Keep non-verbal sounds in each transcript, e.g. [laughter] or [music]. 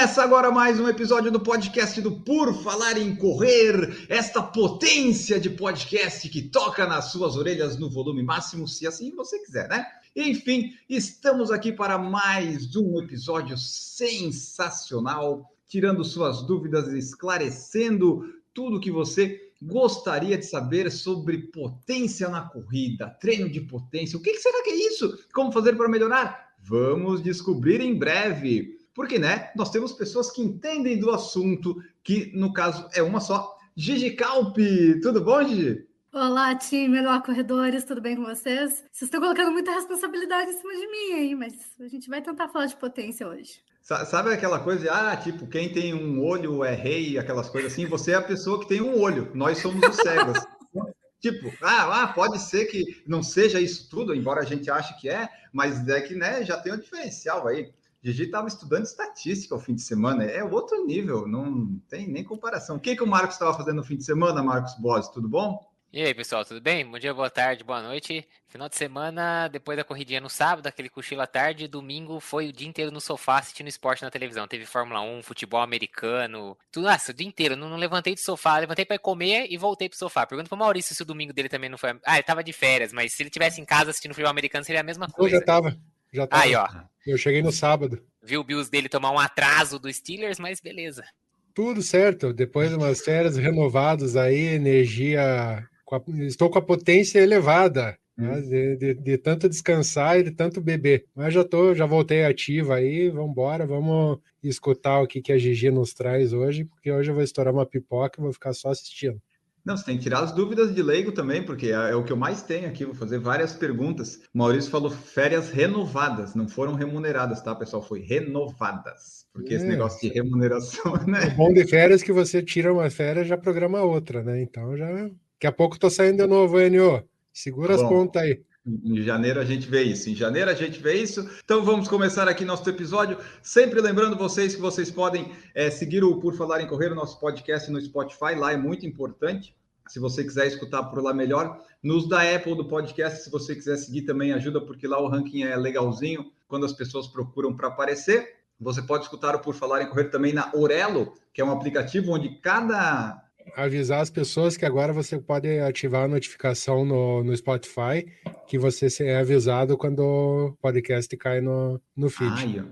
Começa agora mais um episódio do podcast do Por Falar em Correr, esta potência de podcast que toca nas suas orelhas no volume máximo, se assim você quiser, né? Enfim, estamos aqui para mais um episódio sensacional, tirando suas dúvidas, esclarecendo tudo que você gostaria de saber sobre potência na corrida, treino de potência. O que será que é isso? Como fazer para melhorar? Vamos descobrir em breve. Porque, né, nós temos pessoas que entendem do assunto, que no caso é uma só. Gigi Calpe, tudo bom, Gigi? Olá, time, olá, corredores, tudo bem com vocês? Vocês estão colocando muita responsabilidade em cima de mim aí, mas a gente vai tentar falar de potência hoje. Sabe aquela coisa de, ah, tipo, quem tem um olho é rei, aquelas coisas assim? Você é a pessoa que tem um olho, nós somos os cegos. [laughs] tipo, ah, ah, pode ser que não seja isso tudo, embora a gente ache que é, mas é que, né, já tem um diferencial aí. Gigi estava estudando estatística ao fim de semana, é outro nível, não tem nem comparação. O que, que o Marcos estava fazendo no fim de semana, Marcos Bosi? Tudo bom? E aí, pessoal, tudo bem? Bom dia, boa tarde, boa noite. Final de semana, depois da corridinha no sábado, aquele cochilo à tarde, domingo foi o dia inteiro no sofá assistindo esporte na televisão. Teve Fórmula 1, futebol americano, tudo, nossa, o dia inteiro. Não, não levantei do sofá, levantei para comer e voltei pro sofá. Pergunta pro Maurício se o domingo dele também não foi. Ah, ele tava de férias, mas se ele tivesse em casa assistindo futebol americano, seria a mesma coisa. Eu já tava, já tava. Aí, ó. Eu cheguei no sábado. Viu o Bills dele tomar um atraso do Steelers, mas beleza. Tudo certo. Depois de umas férias renovadas aí, energia com a, estou com a potência elevada. Né, Hum. de, de, de, tanto descansar e de tanto beber. Mas já tô, já voltei ativa aí, vamos embora, vamos escutar o que, que a Gigi nos traz hoje, porque hoje eu vou estourar uma pipoca e vou ficar só assistindo. Não, você tem que tirar as dúvidas de leigo também, porque é, é o que eu mais tenho aqui. Vou fazer várias perguntas. O Maurício falou férias renovadas, não foram remuneradas, tá, pessoal? Foi renovadas. Porque é. esse negócio de remuneração, [laughs] né? O bom de férias é que você tira uma férias e já programa outra, né? Então já. Daqui a pouco tô saindo de novo, NO. Segura Bom, as pontas aí. Em janeiro a gente vê isso. Em janeiro a gente vê isso. Então vamos começar aqui nosso episódio. Sempre lembrando vocês que vocês podem é, seguir o Por Falar em Correr, o nosso podcast no Spotify. Lá é muito importante. Se você quiser escutar por lá melhor, nos da Apple do podcast, se você quiser seguir também ajuda, porque lá o ranking é legalzinho quando as pessoas procuram para aparecer. Você pode escutar o Por Falar em Correr também na Orelo, que é um aplicativo onde cada avisar as pessoas que agora você pode ativar a notificação no, no Spotify que você é avisado quando o podcast cai no, no feed. Ai,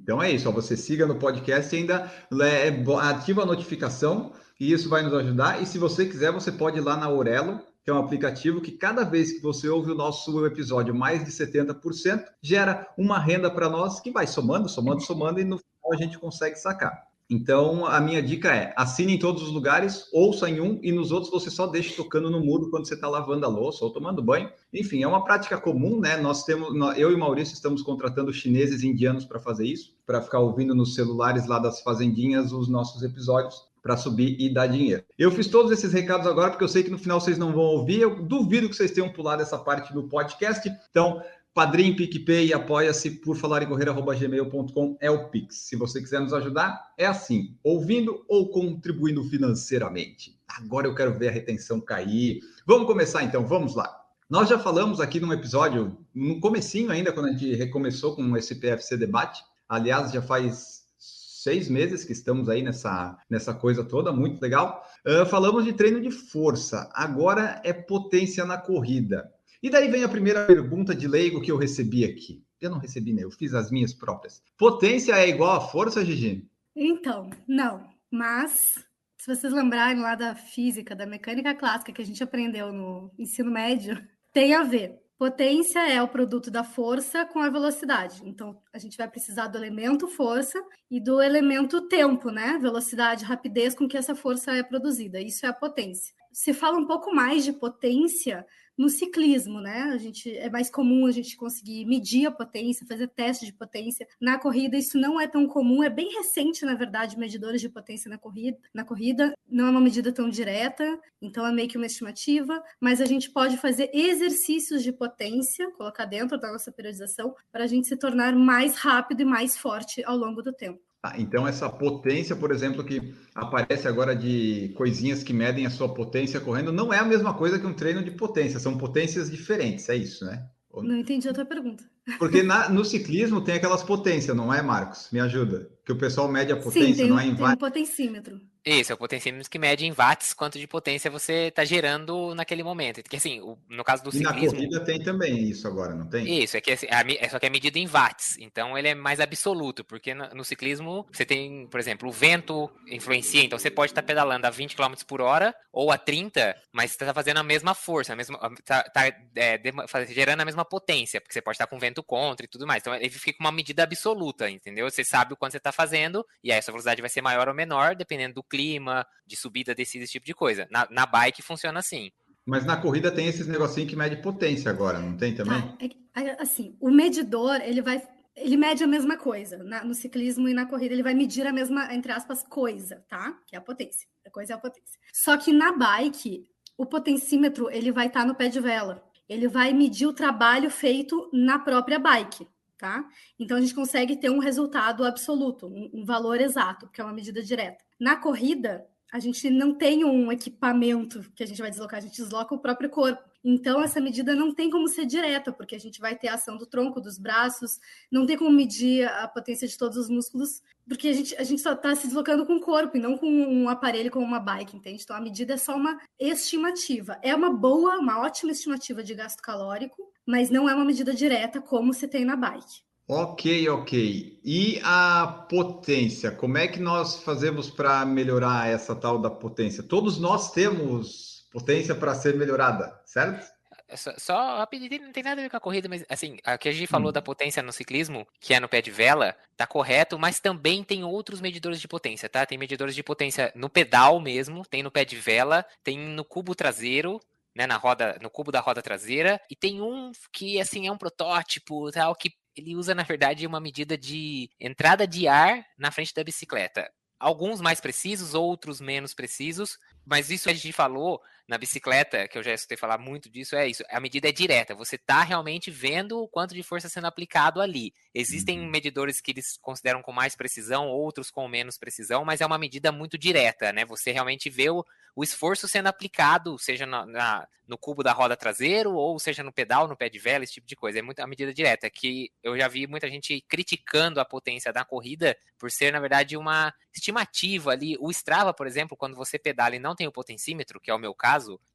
então é isso, você siga no podcast e ainda é, ativa a notificação e isso vai nos ajudar. E se você quiser, você pode ir lá na Aurelo, que é um aplicativo que cada vez que você ouve o nosso episódio mais de 70%, gera uma renda para nós que vai somando, somando, somando e no final a gente consegue sacar. Então, a minha dica é: assine em todos os lugares, ouça em um e nos outros você só deixa tocando no mudo quando você está lavando a louça ou tomando banho. Enfim, é uma prática comum, né? Nós temos, eu e Maurício estamos contratando chineses e indianos para fazer isso, para ficar ouvindo nos celulares lá das fazendinhas os nossos episódios para subir e dar dinheiro. Eu fiz todos esses recados agora porque eu sei que no final vocês não vão ouvir. Eu duvido que vocês tenham pulado essa parte do podcast. Então, Padrim, PicPay, apoia-se por falar em correr.gmail.com é o Pix. Se você quiser nos ajudar, é assim, ouvindo ou contribuindo financeiramente. Agora eu quero ver a retenção cair. Vamos começar então, vamos lá. Nós já falamos aqui num episódio, no comecinho ainda, quando a gente recomeçou com esse PFC debate. Aliás, já faz seis meses que estamos aí nessa, nessa coisa toda, muito legal. Uh, falamos de treino de força. Agora é potência na corrida. E daí vem a primeira pergunta de leigo que eu recebi aqui. Eu não recebi, né? Eu fiz as minhas próprias. Potência é igual a força, Gigi? Então, não. Mas, se vocês lembrarem lá da física, da mecânica clássica que a gente aprendeu no ensino médio, tem a ver. Potência é o produto da força com a velocidade. Então, a gente vai precisar do elemento força e do elemento tempo, né? Velocidade, rapidez com que essa força é produzida. Isso é a potência. se fala um pouco mais de potência no ciclismo, né? A gente é mais comum a gente conseguir medir a potência, fazer teste de potência. Na corrida isso não é tão comum, é bem recente, na verdade, medidores de potência na corrida. Na corrida não é uma medida tão direta, então é meio que uma estimativa, mas a gente pode fazer exercícios de potência, colocar dentro da nossa periodização para a gente se tornar mais rápido e mais forte ao longo do tempo. Ah, então, essa potência, por exemplo, que aparece agora de coisinhas que medem a sua potência correndo, não é a mesma coisa que um treino de potência, são potências diferentes, é isso, né? Não entendi a tua pergunta. Porque na, no ciclismo tem aquelas potências, não é, Marcos? Me ajuda. Que o pessoal mede a potência, Sim, tem, não é em tem um potencímetro. Isso, é o potencímetro que mede em watts quanto de potência você está gerando naquele momento. Porque assim, o, no caso do e ciclismo. na corrida tem também isso agora, não tem? Isso, é que assim, é só que é medido em watts. Então ele é mais absoluto, porque no, no ciclismo você tem, por exemplo, o vento influencia. Então você pode estar tá pedalando a 20 km por hora ou a 30, mas você está fazendo a mesma força, a mesma, tá, tá é, gerando a mesma potência, porque você pode estar tá com vento contra e tudo mais. Então ele fica uma medida absoluta, entendeu? Você sabe o quanto você está fazendo, e aí a sua velocidade vai ser maior ou menor, dependendo do clima, de subida, descida, esse tipo de coisa. Na, na bike funciona assim. Mas na corrida tem esses negocinhos que mede potência agora, não tem também? Tá. É, assim, o medidor, ele vai ele mede a mesma coisa. Na, no ciclismo e na corrida, ele vai medir a mesma, entre aspas, coisa, tá? Que é a potência. A coisa é a potência. Só que na bike, o potencímetro, ele vai estar tá no pé de vela. Ele vai medir o trabalho feito na própria bike tá? Então a gente consegue ter um resultado absoluto, um, um valor exato, que é uma medida direta. Na corrida, a gente não tem um equipamento que a gente vai deslocar, a gente desloca o próprio corpo. Então, essa medida não tem como ser direta, porque a gente vai ter a ação do tronco, dos braços, não tem como medir a potência de todos os músculos, porque a gente, a gente só está se deslocando com o corpo e não com um aparelho como uma bike, entende? Então, a medida é só uma estimativa. É uma boa, uma ótima estimativa de gasto calórico, mas não é uma medida direta como se tem na bike. Ok, ok. E a potência? Como é que nós fazemos para melhorar essa tal da potência? Todos nós temos potência para ser melhorada, certo? É só, só rapidinho, não tem nada a ver com a corrida, mas assim, a que a gente falou hum. da potência no ciclismo, que é no pé de vela, tá correto, mas também tem outros medidores de potência, tá? Tem medidores de potência no pedal mesmo, tem no pé de vela, tem no cubo traseiro, né, na roda, no cubo da roda traseira, e tem um que assim é um protótipo, tal, que ele usa na verdade uma medida de entrada de ar na frente da bicicleta. Alguns mais precisos, outros menos precisos, mas isso a gente falou na bicicleta, que eu já escutei falar muito disso, é isso. A medida é direta. Você está realmente vendo o quanto de força sendo aplicado ali. Existem uhum. medidores que eles consideram com mais precisão, outros com menos precisão, mas é uma medida muito direta, né? Você realmente vê o, o esforço sendo aplicado, seja na, na, no cubo da roda traseiro, ou seja no pedal, no pé de vela, esse tipo de coisa. É muito a medida direta, que eu já vi muita gente criticando a potência da corrida por ser, na verdade, uma estimativa ali. O Strava, por exemplo, quando você pedala e não tem o potencímetro, que é o meu caso,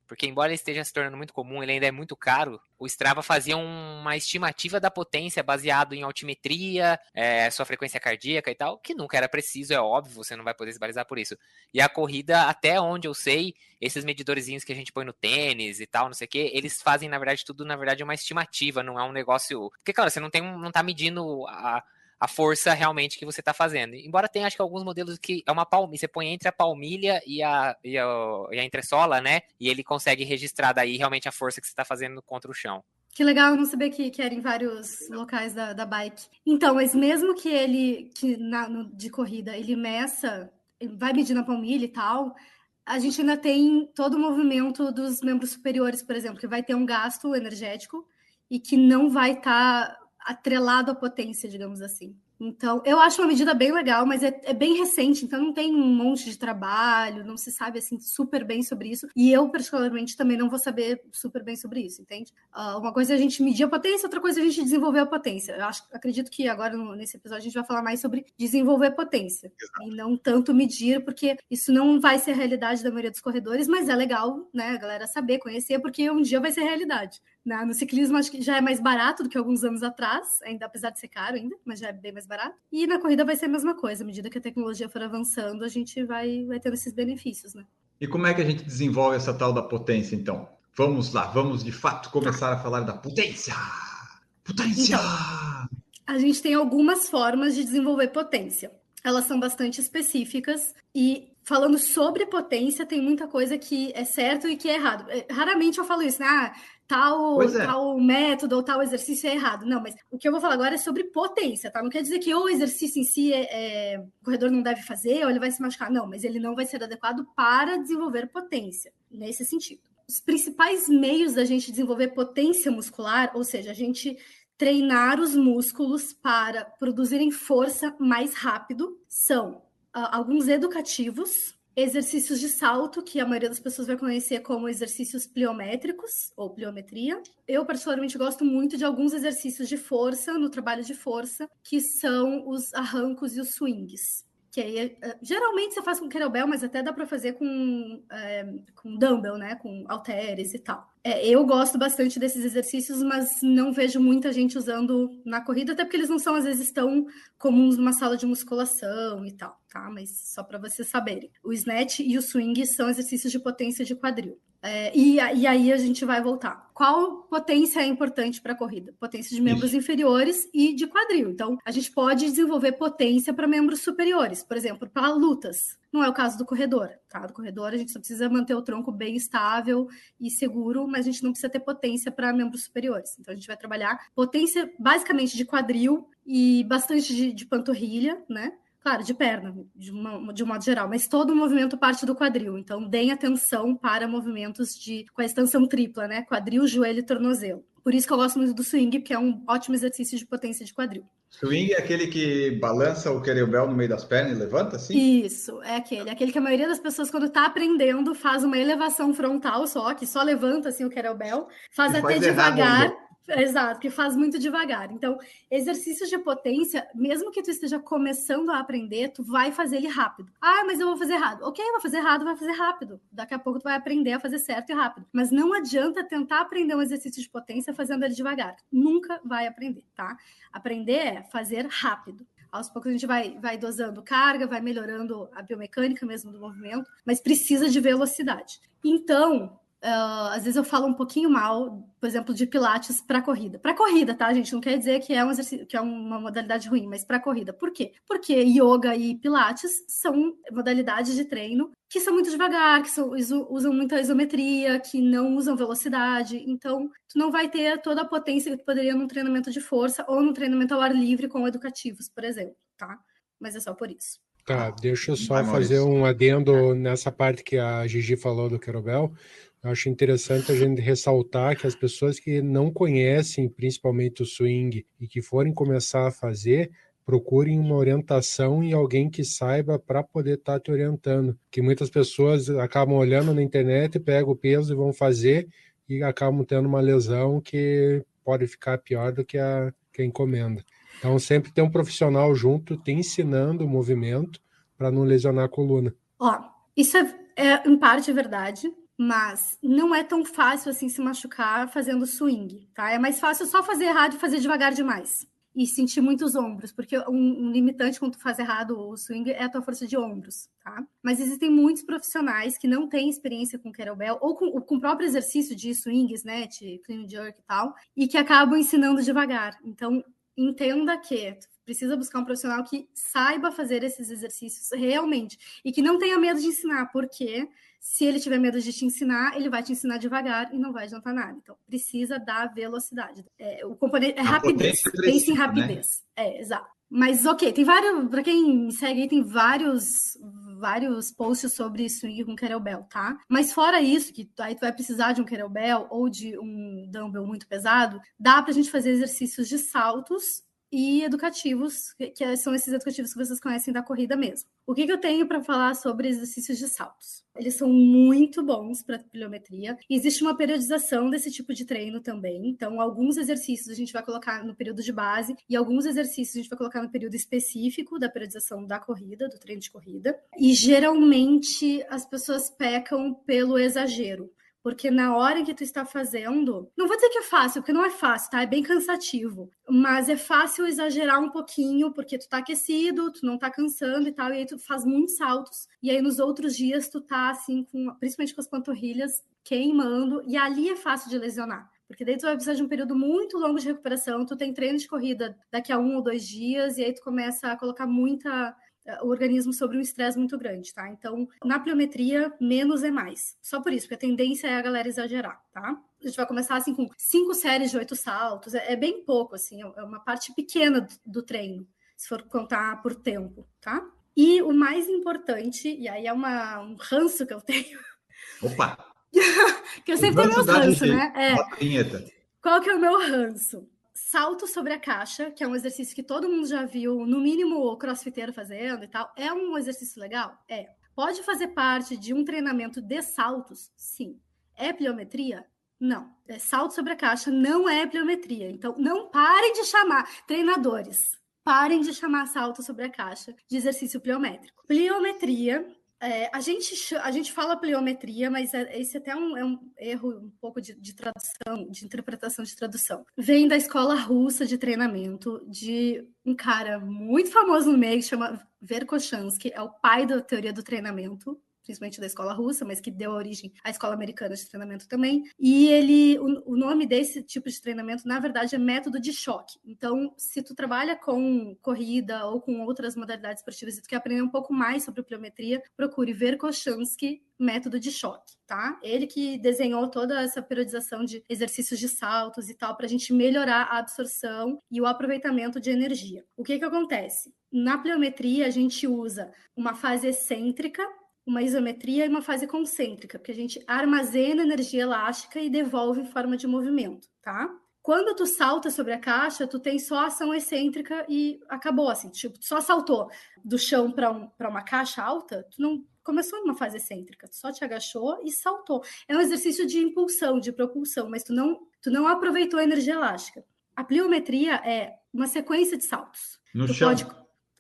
porque embora ele esteja se tornando muito comum, ele ainda é muito caro. O Strava fazia uma estimativa da potência baseado em altimetria, é, sua frequência cardíaca e tal, que nunca era preciso, é óbvio, você não vai poder se balizar por isso. E a corrida, até onde eu sei, esses medidorzinhos que a gente põe no tênis e tal, não sei o que, eles fazem, na verdade, tudo, na verdade, uma estimativa, não é um negócio. Porque, claro, você não tem não tá medindo a a força realmente que você está fazendo. Embora tenha, acho que alguns modelos que é uma palmilha, você põe entre a palmilha e a, e a, e a entressola, né? E ele consegue registrar daí realmente a força que você está fazendo contra o chão. Que legal, não sabia que, que era em vários locais da, da bike. Então, mas mesmo que ele, que na, no, de corrida, ele meça, vai medir na palmilha e tal, a gente ainda tem todo o movimento dos membros superiores, por exemplo, que vai ter um gasto energético e que não vai estar tá atrelado à potência, digamos assim. Então, eu acho uma medida bem legal, mas é, é, bem recente, então não tem um monte de trabalho, não se sabe assim super bem sobre isso. E eu, particularmente, também não vou saber super bem sobre isso, entende? Uh, uma coisa é a gente medir a potência, outra coisa é a gente desenvolver a potência. Eu acho, acredito que agora, no, nesse episódio, a gente vai falar mais sobre desenvolver a potência Exato. e não tanto medir, porque isso não vai ser a realidade da maioria dos corredores, mas é legal, né, a galera saber, conhecer, porque um dia vai ser realidade. Né? No ciclismo, acho que já é mais barato do que alguns anos atrás, ainda apesar de ser caro ainda, mas já é bem mais barato. E na corrida vai ser a mesma coisa, à medida que a tecnologia for avançando, a gente vai, vai tendo esses benefícios, né? E como é que a gente desenvolve essa tal da potência, então? Vamos lá, vamos de fato começar a falar da potência! Potência! Então, a gente tem algumas formas de desenvolver potência. Elas são bastante específicas e falando sobre potência, tem muita coisa que é certo e que é errado. É, raramente eu falo isso, né? Ah, tal, é. tal método ou tal exercício é errado. Não, mas o que eu vou falar agora é sobre potência, tá? Não quer dizer que o exercício em si é, é, o corredor não deve fazer ou ele vai se machucar. Não, mas ele não vai ser adequado para desenvolver potência, nesse sentido. Os principais meios da gente desenvolver potência muscular, ou seja, a gente treinar os músculos para produzirem força mais rápido, são uh, alguns educativos, exercícios de salto, que a maioria das pessoas vai conhecer como exercícios pliométricos ou pliometria. Eu, particularmente, gosto muito de alguns exercícios de força, no trabalho de força, que são os arrancos e os swings. Que aí, eh, geralmente você faz com kettlebell, mas até dá para fazer com, é, com dumbbell, né? Com halteres e tal. É, eu gosto bastante desses exercícios, mas não vejo muita gente usando na corrida, até porque eles não são, às vezes, tão comuns numa sala de musculação e tal, tá? Mas só para vocês saberem. O snatch e o swing são exercícios de potência de quadril. É, e, e, aí a gente vai voltar. Qual potência é importante para a corrida? Potência de membros Isso. inferiores e de quadril. Então, a gente pode desenvolver potência para membros superiores, por exemplo, para lutas. Não é o caso do corredor, tá? Do corredor a gente só precisa manter o tronco bem estável e seguro, mas a gente não precisa ter potência para membros superiores. Então, a gente vai trabalhar potência basicamente de quadril e bastante de, de panturrilha, né? Claro, de perna, de, uma, de um modo geral, mas todo o movimento parte do quadril. Então, deem atenção para movimentos de com a extensão tripla, né? Quadril, joelho e tornozelo. Por isso que eu gosto muito do swing, porque é um ótimo exercício de potência de quadril. Swing é aquele que balança o kettlebell no meio das pernas e levanta, assim? Isso, é aquele. Aquele que a maioria das pessoas, quando está aprendendo, faz uma elevação frontal só, que só levanta assim o kettlebell, faz e até faz devagar Exato, que faz muito devagar. Então, exercícios de potência, mesmo que tu esteja começando a aprender, tu vai fazer ele rápido. Ah, mas eu vou fazer errado. Ok, vai fazer errado, vai fazer rápido. Daqui a pouco tu vai aprender a fazer certo e rápido. Mas não adianta tentar aprender um exercício de potência fazendo ele devagar. Nunca vai aprender, tá? Aprender é fazer rápido. Aos poucos a gente vai, vai dosando carga, vai melhorando a biomecânica mesmo do movimento, mas precisa de velocidade. Então, Uh, às vezes eu falo um pouquinho mal, por exemplo, de pilates para corrida. Para corrida, tá, gente? Não quer dizer que é um exercício, que é uma modalidade ruim, mas para corrida. Por quê? Porque yoga e pilates são modalidades de treino que são muito devagar, que são, usam muita isometria, que não usam velocidade. Então, tu não vai ter toda a potência que tu poderia num treinamento de força ou num treinamento ao ar livre com educativos, por exemplo, tá? Mas é só por isso. Tá, deixa eu só fazer um adendo nessa parte que a Gigi falou do Querobel. Eu acho interessante a gente ressaltar que as pessoas que não conhecem principalmente o swing e que forem começar a fazer, procurem uma orientação e alguém que saiba para poder estar tá te orientando. Que muitas pessoas acabam olhando na internet, pegam o peso e vão fazer e acabam tendo uma lesão que pode ficar pior do que a, que a encomenda. Então, sempre tem um profissional junto te ensinando o movimento para não lesionar a coluna. Ó, isso é, é em parte verdade, mas não é tão fácil assim se machucar fazendo swing, tá? É mais fácil só fazer errado e fazer devagar demais. E sentir muitos ombros, porque um, um, limitante quando tu faz errado o swing é a tua força de ombros, tá? Mas existem muitos profissionais que não têm experiência com kettlebell ou com, com o próprio exercício de swing, snatch, clean jerk e tal, e que acabam ensinando devagar. Então, entenda que tu precisa buscar um profissional que saiba fazer esses exercícios realmente e que não tenha medo de ensinar, porque se ele tiver medo de te ensinar, ele vai te ensinar devagar e não vai adiantar nada. Então, precisa da velocidade. É, o componente é rapidez. Pense em né? rapidez. Né? É, exato. Mas ok, tem vários. Para quem me segue aí, tem vários vários posts sobre swing com kettlebell, tá? Mas fora isso, que aí tu vai precisar de um kettlebell ou de um dumbbell muito pesado, dá pra gente fazer exercícios de saltos e educativos, que são esses educativos que vocês conhecem da corrida mesmo. O que, que eu tenho para falar sobre exercícios de saltos? Eles são muito bons para pliometria. Existe uma periodização desse tipo de treino também. Então, alguns exercícios a gente vai colocar no período de base e alguns exercícios a gente vai colocar no período específico da periodização da corrida, do treino de corrida. E geralmente as pessoas pecam pelo exagero. Porque na hora que tu está fazendo, não vou dizer que é fácil, porque não é fácil, tá? É bem cansativo. Mas é fácil exagerar um pouquinho, porque tu tá aquecido, tu não tá cansando e tal, e aí tu faz muitos saltos. E aí nos outros dias tu tá assim, com, principalmente com as panturrilhas queimando, e ali é fácil de lesionar. Porque daí tu vai precisar de um período muito longo de recuperação, tu tem treino de corrida daqui a um ou dois dias, e aí tu começa a colocar muita o organismo sobre um estresse muito grande, tá? Então, na pliometria, menos é mais. Só por isso, porque a tendência é a galera exagerar, tá? A gente vai começar assim com cinco séries de oito saltos, é, é bem pouco, assim, é uma parte pequena do, do treino, se for contar por tempo, tá? E o mais importante, e aí é uma, um ranço que eu tenho. [laughs] Opa! [laughs] que eu sempre tenho meus ranços, né? É. Qual que é o meu ranço? Salto sobre a caixa, que é um exercício que todo mundo já viu, no mínimo o crossfiteiro fazendo e tal. É um exercício legal? É. Pode fazer parte de um treinamento de saltos? Sim. É pliometria? Não. É salto sobre a caixa não é pliometria. Então, não parem de chamar treinadores. Parem de chamar salto sobre a caixa de exercício pliométrico. Pliometria é, a, gente, a gente fala pliometria, mas é, esse até é um, é um erro um pouco de, de, tradução, de interpretação de tradução. Vem da escola russa de treinamento de um cara muito famoso no meio que chama Verkhochansky, é o pai da teoria do treinamento principalmente da escola russa, mas que deu origem à escola americana de treinamento também. E ele, o, o, nome desse tipo de treinamento, na verdade, é método de choque. Então, se tu trabalha com corrida ou com outras modalidades esportivas e tu quer aprender um pouco mais sobre pliometria, procure ver Koshansky método de choque, tá? Ele que desenhou toda essa periodização de exercícios de saltos e tal para a gente melhorar a absorção e o aproveitamento de energia. O que que acontece? Na pliometria a gente usa uma fase excêntrica uma isometria e uma fase concêntrica, porque a gente armazena energia elástica e devolve em forma de movimento, tá? Quando tu salta sobre a caixa, tu tem só ação excêntrica e acabou, assim, tipo, só saltou do chão para um, uma caixa alta, tu não começou numa fase excêntrica, tu só te agachou e saltou. É um exercício de impulsão, de propulsão, mas tu não, tu não aproveitou a energia elástica. A pliometria é uma sequência de saltos. No tu chão. Pode...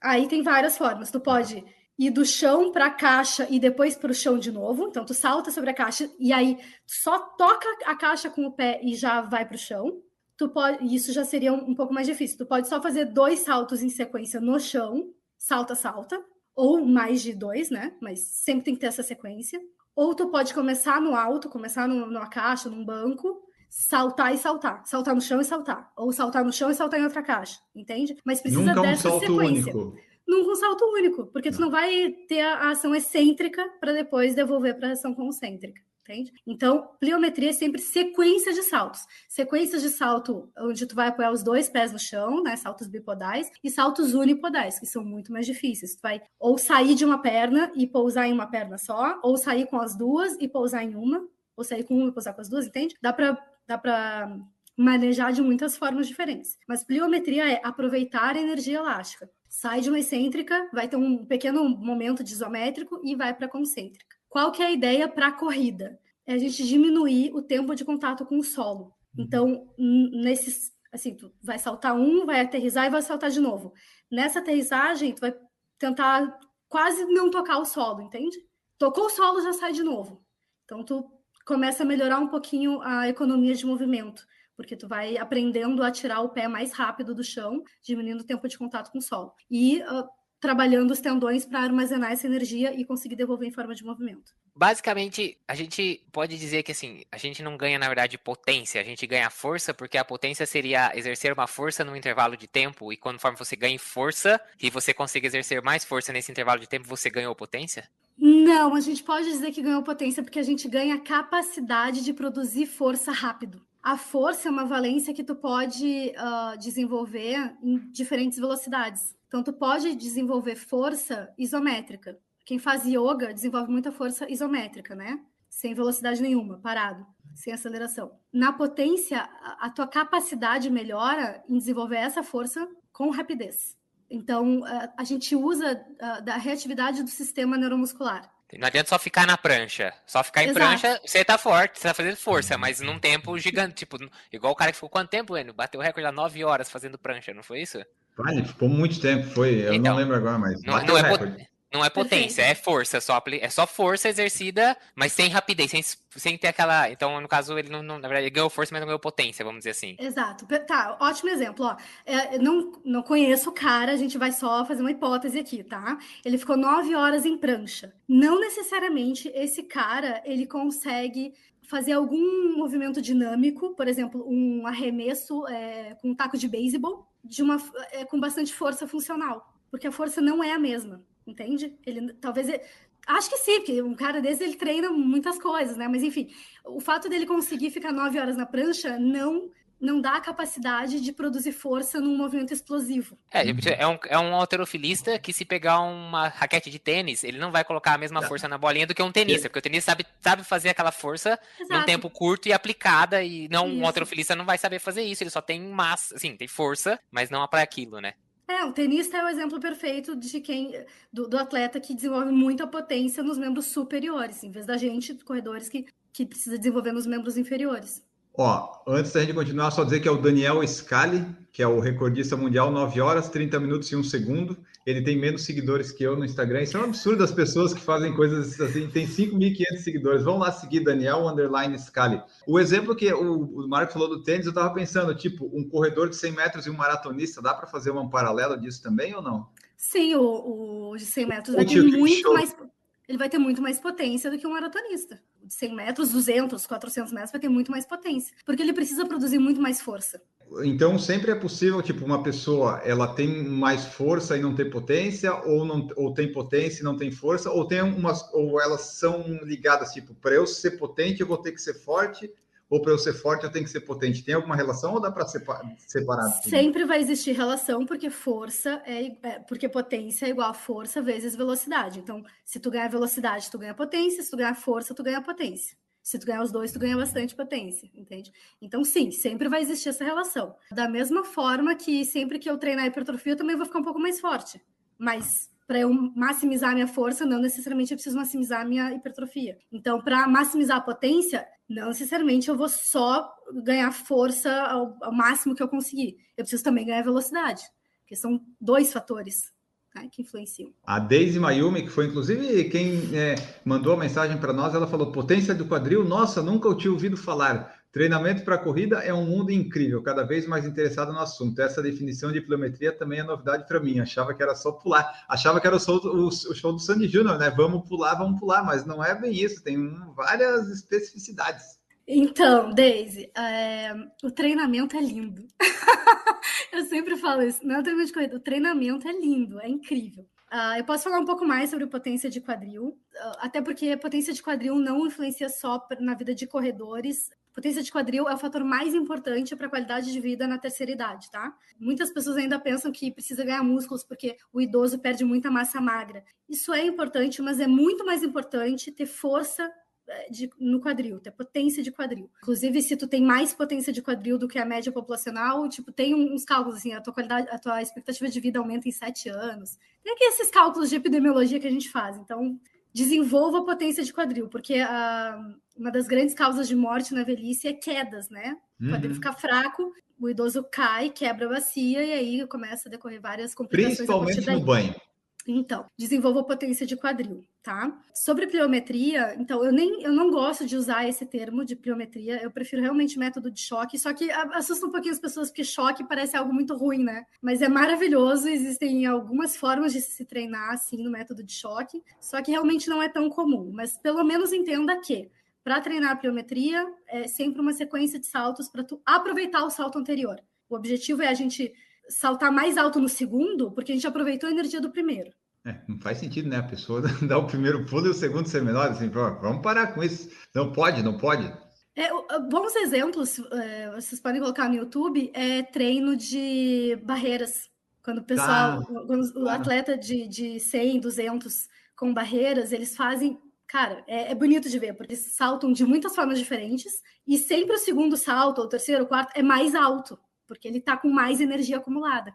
Aí tem várias formas. Tu pode ir do chão para a caixa e depois para o chão de novo. Então, tu salta sobre a caixa e aí só toca a caixa com o pé e já vai para o chão. Tu pode, isso já seria um, um, pouco mais difícil. Tu pode só fazer dois saltos em sequência no chão, salta, salta, ou mais de dois, né? Mas sempre tem que ter essa sequência. Ou tu pode começar no alto, começar no, numa caixa, num banco, saltar e saltar, saltar no chão e saltar, ou saltar no chão e saltar em outra caixa, entende? Mas precisa Nunca dessa um sequência. Único num salto único, porque tu não vai ter a ação excêntrica para depois devolver para a ação concêntrica. Entende? Então, pliometria é sempre sequência de saltos. Sequências de salto onde tu vai apoiar os dois pés no chão, né? Saltos bipodais, e saltos unipodais, que são muito mais difíceis. Tu vai ou sair de uma perna e pousar em uma perna só, ou sair com as duas e pousar em uma, ou sair com uma e pousar com as duas, entende? Dá para dá para manejar de muitas formas diferentes. Mas pliometria é aproveitar a energia elástica sai de uma excêntrica, vai ter um pequeno momento de isométrico e vai para concêntrica. Qual que é a ideia para a corrida? É a gente diminuir o tempo de contato com o solo. Uhum. Então, nesses, assim, tu vai saltar um, vai aterrizar e vai saltar de novo. Nessa aterrissagem, tu vai tentar quase não tocar o solo, entende? Tocou o solo, já sai de novo. Então, tu começa a melhorar um pouquinho a economia de movimento porque tu vai aprendendo a tirar o pé mais rápido do chão, diminuindo o tempo de contato com o solo. E uh, trabalhando os tendões para armazenar essa energia e conseguir devolver em forma de movimento. Basicamente, a gente pode dizer que assim, a gente não ganha, na verdade, potência, a gente ganha força, porque a potência seria exercer uma força num intervalo de tempo, e conforme você ganha força e você consegue exercer mais força nesse intervalo de tempo, você ganhou potência? Não, a gente pode dizer que ganhou potência porque a gente ganha capacidade de produzir força rápido. A força é uma valência que tu pode uh, desenvolver em diferentes velocidades. Então, tu pode desenvolver força isométrica. Quem faz yoga desenvolve muita força isométrica, né? Sem velocidade nenhuma, parado, sem aceleração. Na potência, a tua capacidade melhora em desenvolver essa força com rapidez. Então, a gente usa ah, da reatividade do sistema neuromuscular. Não adianta só ficar na prancha. Só ficar em Exato. prancha, você tá forte, você tá fazendo força, mas num tempo gigante. Tipo, igual o cara que ficou quanto tempo, Enio? Bateu o recorde há nove horas fazendo prancha, não foi isso? Vale, ficou muito tempo, foi. Eu então, não lembro agora, mas. Não, não é, não é potência, é força, só, é só força exercida, mas sem rapidez, sem, sem ter aquela. Então, no caso, ele não, não, na verdade, ele ganhou força, mas não ganhou potência, vamos dizer assim. Exato. Tá, ótimo exemplo. Ó. É, não, não conheço o cara, a gente vai só fazer uma hipótese aqui, tá? Ele ficou nove horas em prancha. Não necessariamente esse cara ele consegue fazer algum movimento dinâmico, por exemplo, um arremesso é, com um taco de beisebol, de uma, é, com bastante força funcional, porque a força não é a mesma. Entende? Ele talvez ele, acho que sim, porque um cara desse ele treina muitas coisas, né? Mas enfim, o fato dele conseguir ficar nove horas na prancha não não dá a capacidade de produzir força num movimento explosivo. É, é um, é um alterofilista que se pegar uma raquete de tênis, ele não vai colocar a mesma força na bolinha do que um tenista, porque o tenista sabe, sabe fazer aquela força Exato. num tempo curto e aplicada, e não isso. um alterofilista não vai saber fazer isso, ele só tem massa, assim, tem força, mas não para aquilo, né? É, o tenista é o exemplo perfeito de quem do, do, atleta que desenvolve muita potência nos membros superiores, em vez da gente, corredores, que, que precisa desenvolver nos membros inferiores. Ó, antes da gente continuar, só dizer que é o Daniel Scali, que é o recordista mundial, 9 horas, 30 minutos e 1 segundo. Ele tem menos seguidores que eu no Instagram. Isso é um absurdo as pessoas que fazem coisas assim. Tem 5.500 seguidores. Vão lá seguir Daniel Underline Scali. O exemplo que o, o Marco falou do tênis, eu estava pensando, tipo, um corredor de 100 metros e um maratonista, dá para fazer um paralelo disso também ou não? Sim, o, o de 100 metros vai ter muito mais ele vai ter muito mais potência do que um maratonista. De 100 metros, 200, 400 metros vai ter muito mais potência, porque ele precisa produzir muito mais força. Então sempre é possível, tipo, uma pessoa ela tem mais força e não tem potência, ou não ou tem potência e não tem força, ou tem umas ou elas são ligadas, tipo, para eu ser potente eu vou ter que ser forte, ou para eu ser forte eu tenho que ser potente? Tem alguma relação ou dá para separar? Sempre vai existir relação, porque força é, é, porque potência é igual a força vezes velocidade. Então, se tu ganhar velocidade, tu ganha potência, se tu ganhar força, tu ganha potência. Se tu ganhar os dois, tu ganha bastante potência, entende? Então, sim, sempre vai existir essa relação. Da mesma forma que sempre que eu treinar hipertrofia, eu também vou ficar um pouco mais forte. Mas para eu maximizar minha força, não necessariamente eu preciso maximizar minha hipertrofia. Então, para maximizar a potência, não necessariamente eu vou só ganhar força ao, ao, máximo que eu conseguir. Eu preciso também ganhar velocidade, porque são dois fatores né, que influenciam. A Daisy Mayumi, que foi inclusive quem é, mandou a mensagem para nós, ela falou: potência do quadril, nossa, nunca eu tinha ouvido falar. Treinamento para corrida é um mundo incrível, cada vez mais interessado no assunto. Essa definição de pliometria também é novidade para mim. Achava que era só pular, achava que era o show, o, o show do Sandy Júnior, né? Vamos pular, vamos pular, mas não é bem isso, tem várias especificidades. Então, Daisy, é, o treinamento é lindo. [laughs] eu sempre falo isso, não é treinamento de corrida, o treinamento é lindo, é incrível. Uh, eu posso falar um pouco mais sobre potência de quadril, uh, até porque potência de quadril não influencia só na vida de corredores, Potência de quadril é o fator mais importante para a qualidade de vida na terceira idade, tá? Muitas pessoas ainda pensam que precisa ganhar músculos porque o idoso perde muita massa magra. Isso é importante, mas é muito mais importante ter força eh, de, no quadril, ter potência de quadril. Inclusive, se tu tem mais potência de quadril do que a média populacional, tipo, tem uns cálculos assim, a tua qualidade, a tua expectativa de vida aumenta em sete anos. Tem aqui esses cálculos de epidemiologia que a gente faz. Então, desenvolva a potência de quadril, porque a, uma das grandes causas de morte na velhice é quedas, né? Uhum. Quando ele fica fraco, o idoso cai, quebra a bacia e aí começa a decorrer várias complicações. Principalmente no banho. Então, desenvolva potência de quadril, tá? Sobre pliometria, então, eu nem eu não gosto de usar esse termo de pliometria, eu prefiro realmente método de choque, só que assusta um pouquinho as pessoas, porque choque parece algo muito ruim, né? Mas é maravilhoso, existem algumas formas de se treinar assim no método de choque, só que realmente não é tão comum. Mas pelo menos entenda que para treinar a pliometria é sempre uma sequência de saltos para tu aproveitar o salto anterior. O objetivo é a gente saltar mais alto no segundo, porque a gente aproveitou a energia do primeiro. É, não faz sentido, né? A pessoa [laughs] dar o primeiro pulo e o segundo ser menor, assim, vamos parar com isso. Não pode, não pode. É, bons exemplos, é, vocês podem colocar no YouTube, é treino de barreiras. Quando o pessoal, tá, quando o atleta de, de 100, 200 com barreiras, eles fazem cara, é, é, bonito de ver, porque eles saltam de muitas formas diferentes e sempre o segundo salto, ou o terceiro, o quarto, é mais alto porque ele está com mais energia acumulada.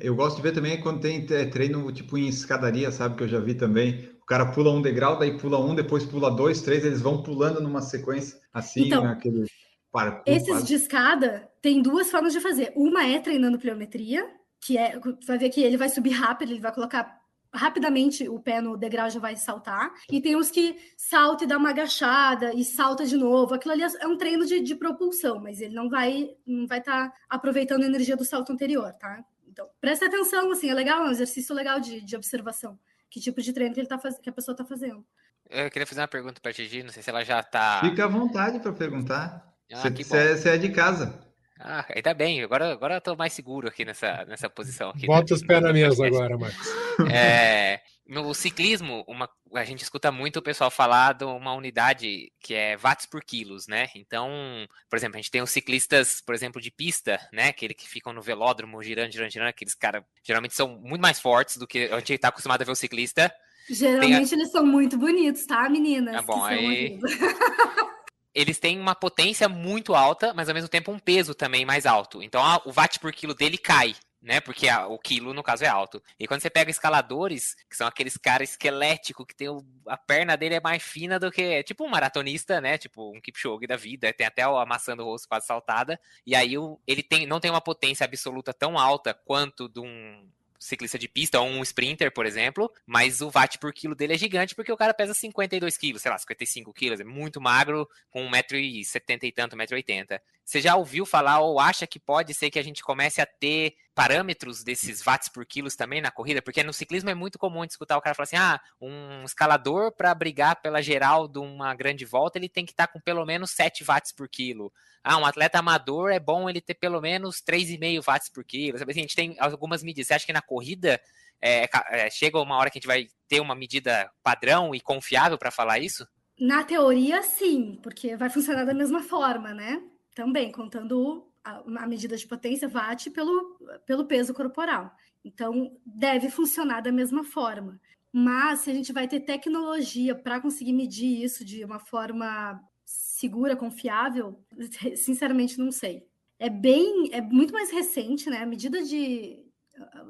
Eu gosto de ver também quando tem é, treino tipo em escadaria, sabe? Que eu já vi também. O cara pula um degrau, daí pula um, depois pula dois, três, eles vão pulando numa sequência assim, então, naquele parkour. Esses quase. de escada tem duas formas de fazer. Uma é treinando pliometria, que é, vai ver que ele vai subir rápido, ele vai colocar rapidamente o pé no degrau já vai saltar. E tem uns que salta e dá uma agachada e salta de novo. Aquilo ali é um treino de, de propulsão, mas ele não vai não vai estar tá aproveitando a energia do salto anterior, tá? Então, presta atenção, assim, é legal, é um exercício legal de, de observação. Que tipo de treino que, ele tá faz... que a pessoa está fazendo. Eu queria fazer uma pergunta para a Gigi, não sei se ela já está. Fica à vontade para perguntar. Ah, você, é, você é de casa. Ah, ainda bem, agora, agora eu tô mais seguro aqui nessa, nessa posição. Aqui, Bota né? os pés na mesa agora, Marcos. [laughs] É, No ciclismo, uma, a gente escuta muito o pessoal falar de uma unidade que é watts por quilos, né? Então, por exemplo, a gente tem os ciclistas, por exemplo, de pista, né? Aquele que ficam no velódromo girando, girando, girando, aqueles caras geralmente são muito mais fortes do que a gente está acostumado a ver o ciclista. Geralmente a... eles são muito bonitos, tá, meninas? Tá bom, aí... [laughs] eles têm uma potência muito alta, mas ao mesmo tempo um peso também mais alto. Então o watt por quilo dele cai né? Porque a, o quilo, no caso, é alto. E quando você pega escaladores, que são aqueles caras esqueléticos, que tem o, a perna dele é mais fina do que. É tipo um maratonista, né? Tipo um Kipchoge da vida, tem até a maçã do rosto quase saltada. E aí o, ele tem, não tem uma potência absoluta tão alta quanto de um ciclista de pista ou um sprinter, por exemplo, mas o watt por quilo dele é gigante porque o cara pesa 52 quilos, sei lá, 55 quilos, é muito magro, com 1,70m e tanto, 1,80m. Você já ouviu falar ou acha que pode ser que a gente comece a ter parâmetros desses watts por quilos também na corrida? Porque no ciclismo é muito comum escutar o cara falar assim: ah, um escalador para brigar pela geral de uma grande volta, ele tem que estar tá com pelo menos 7 watts por quilo. Ah, um atleta amador é bom ele ter pelo menos 3,5 watts por quilo. Assim, a gente tem algumas medidas. Você acha que na corrida é, é, chega uma hora que a gente vai ter uma medida padrão e confiável para falar isso? Na teoria, sim, porque vai funcionar da mesma forma, né? Também contando a, a medida de potência watt pelo, pelo peso corporal. Então, deve funcionar da mesma forma. Mas se a gente vai ter tecnologia para conseguir medir isso de uma forma segura, confiável, sinceramente não sei. É bem, é muito mais recente, né? A medida de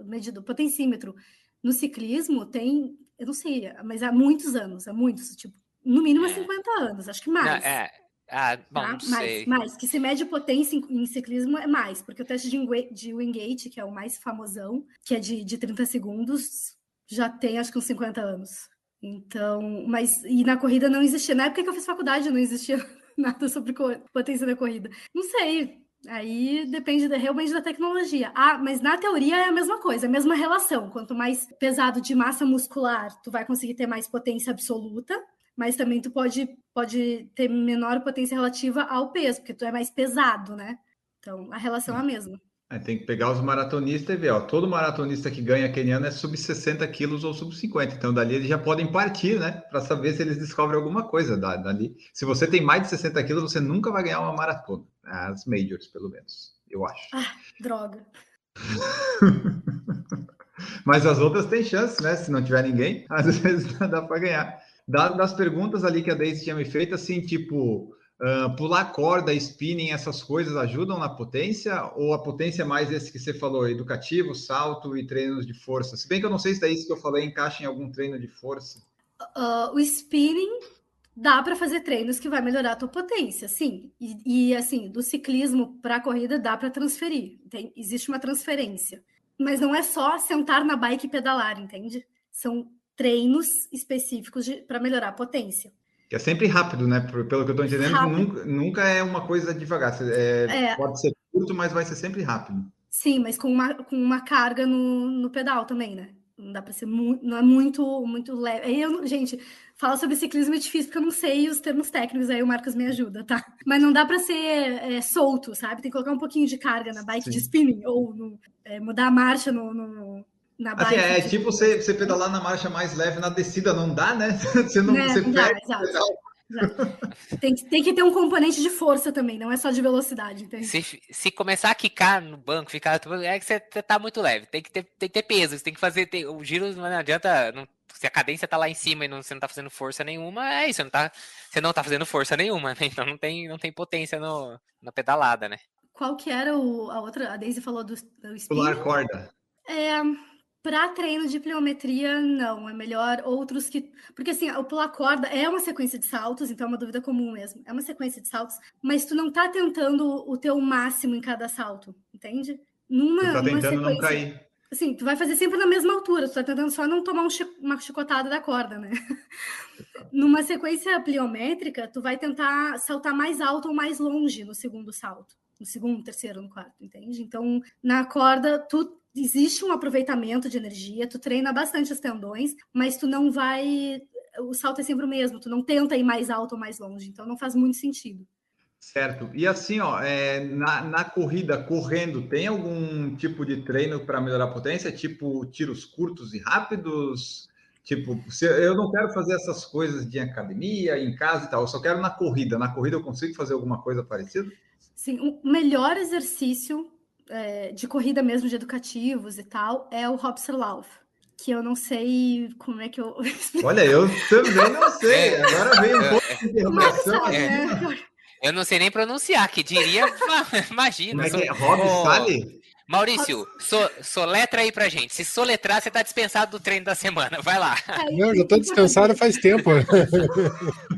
medida do potencímetro no ciclismo tem, eu não sei, mas há muitos anos, há muitos, tipo, no mínimo há 50 é. anos, acho que mais. Não, é, ah, bom, tá? não sei. mais, que se mede potência em, ciclismo é mais, porque o teste de, de Wingate, que é o mais famosão, que é de, de 30 segundos, já tem acho que uns 50 anos. Então, mas e na corrida não existia. Na época que eu fiz faculdade não existia [laughs] nada sobre potência da corrida. Não sei. Aí depende realmente da tecnologia. Ah, mas na teoria é a mesma coisa, a mesma relação. Quanto mais pesado de massa muscular, tu vai conseguir ter mais potência absoluta mas também tu pode, pode ter menor potência relativa ao peso, porque tu é mais pesado, né? Então, a relação é a mesma. É, tem que pegar os maratonistas e ver, ó, todo maratonista que ganha aquele ano é sub 60 quilos ou sub 50, então dali eles já podem partir, né, para saber se eles descobrem alguma coisa dali. Se você tem mais de 60 quilos, você nunca vai ganhar uma maratona, as majors, pelo menos, eu acho. Ah, droga. [laughs] Mas as outras têm chance, né, se não tiver ninguém, [laughs] às vezes dá para ganhar das perguntas ali que a Daisy tinha me feito, assim, tipo, uh, pular corda, spinning, essas coisas ajudam na potência? Ou a potência é mais esse que você falou, educativo, salto e treinos de força? Se bem que eu não sei se daí isso que eu falei encaixa em algum treino de força. Uh, o spinning dá para fazer treinos que vai melhorar a tua potência, sim. E, e assim, do ciclismo para a corrida dá para transferir. Tem, existe uma transferência. Mas não é só sentar na bike e pedalar, entende? São treinos específicos para melhorar a potência. É sempre rápido, né? Pelo que eu estou entendendo, nunca, nunca, é uma coisa devagar. É, é, pode ser curto, mas vai ser sempre rápido. Sim, mas com uma, com uma carga no, no pedal também, né? Não dá para ser muito, não é muito, muito leve. Aí eu, gente, falar sobre ciclismo é difícil porque eu não sei os termos técnicos, aí o Marcos me ajuda, tá? Mas não dá para ser é, solto, sabe? Tem que colocar um pouquinho de carga na bike Sim. de spinning ou no, é, mudar a marcha no, no, na assim, é tipo você, você pedalar na marcha mais leve na descida, não dá, né? [laughs] Você não, né? você não dá, exato. [laughs] Tem, tem, que ter um componente de força também, não é só de velocidade. Entende? Se, se começar a quicar no banco, ficar. É que você tá muito leve, tem que ter, tem que ter peso, você tem que fazer. Tem, o giro não adianta. Não, se a cadência tá lá em cima e não, você não tá fazendo força nenhuma, é isso, não tá, você não tá fazendo força nenhuma, né? Então não tem, não tem potência no, na pedalada, né? Qual que era o, a outra? A Daisy falou do, do Pular corda. É, para treino de pliometria, não. É melhor outros que. Porque assim, o pular corda é uma sequência de saltos, então é uma dúvida comum mesmo. É uma sequência de saltos, mas tu não tá tentando o teu máximo em cada salto, entende? Numa, tu tá tentando não cair. Assim, tu vai fazer sempre na mesma altura, tu tá tentando só não tomar um uma chicotada da corda, né? Numa sequência pliométrica, tu vai tentar saltar mais alto ou mais longe no segundo salto. No segundo, terceiro, no quarto, entende? Então, na corda, tu existe um aproveitamento de energia, tu treina bastante os tendões, mas tu não vai. O salto é sempre o mesmo, tu não tenta ir mais alto ou mais longe, então não faz muito sentido. Certo. E assim, ó, é, na, na corrida, correndo, tem algum tipo de treino para melhorar a potência? Tipo tiros curtos e rápidos? Tipo, se eu não quero fazer essas coisas de academia, em casa e tal, eu só quero na corrida. Na corrida eu consigo fazer alguma coisa parecida? Sim, o melhor exercício é, de corrida mesmo, de educativos e tal, é o Hopserlauf, que eu não sei como é que eu. [laughs] Olha, eu também não sei. Agora veio um pouco de interrogação. É. Eu não sei nem pronunciar, que diria, [laughs] imagina. Como é que é? Rob oh, Sally? Maurício, so, soletra aí pra gente. Se soletrar, você tá dispensado do treino da semana. Vai lá. Não, já tô dispensado faz tempo.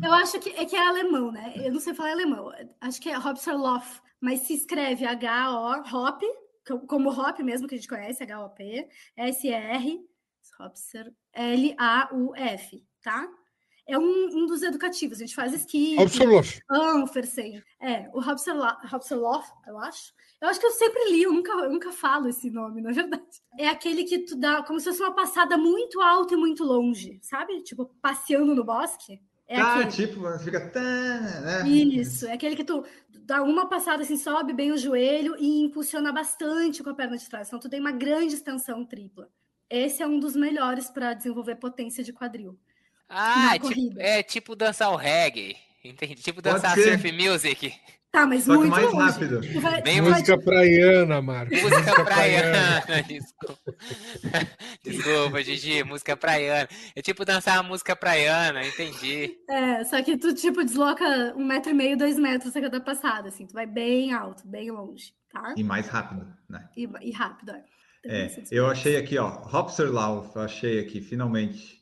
Eu acho que é que é alemão, né? Eu não sei falar alemão. Acho que é Hopserloff, mas se escreve H-O, Hop, como Hop mesmo que a gente conhece, H-O-P, S-R, Hopser, L-A-U-F, tá? é um, um, dos educativos. A gente faz esqui. Anfersen. É, o Hopserloff, eu acho. Eu acho que eu sempre li, eu nunca, eu nunca falo esse nome, na verdade. É aquele que tu dá como se fosse uma passada muito alta e muito longe, sabe? Tipo, passeando no bosque. É ah, aquele. tipo, fica. Né? Isso, é aquele que tu dá uma passada assim, sobe bem o joelho e impulsiona bastante com a perna de trás. Então, tu tem uma grande extensão tripla. Esse é um dos melhores para desenvolver potência de quadril. Ah, é tipo, é tipo dançar o reggae. Entendi. Tipo dançar surf music. Tá, mas Só muito mais longe. rápido. Vai, Bem música vai... praiana, Marco. Música, praiana. [laughs] Desculpa. Desculpa, Gigi. Música praiana. É tipo dançar a música praiana, entendi. É, só que tu, tipo, desloca um metro e meio, dois metros a cada passada, assim. Tu vai bem alto, bem longe, tá? E mais rápido, né? E, e rápido, é. É, eu achei aqui, ó, Hopserlauf, achei aqui, finalmente.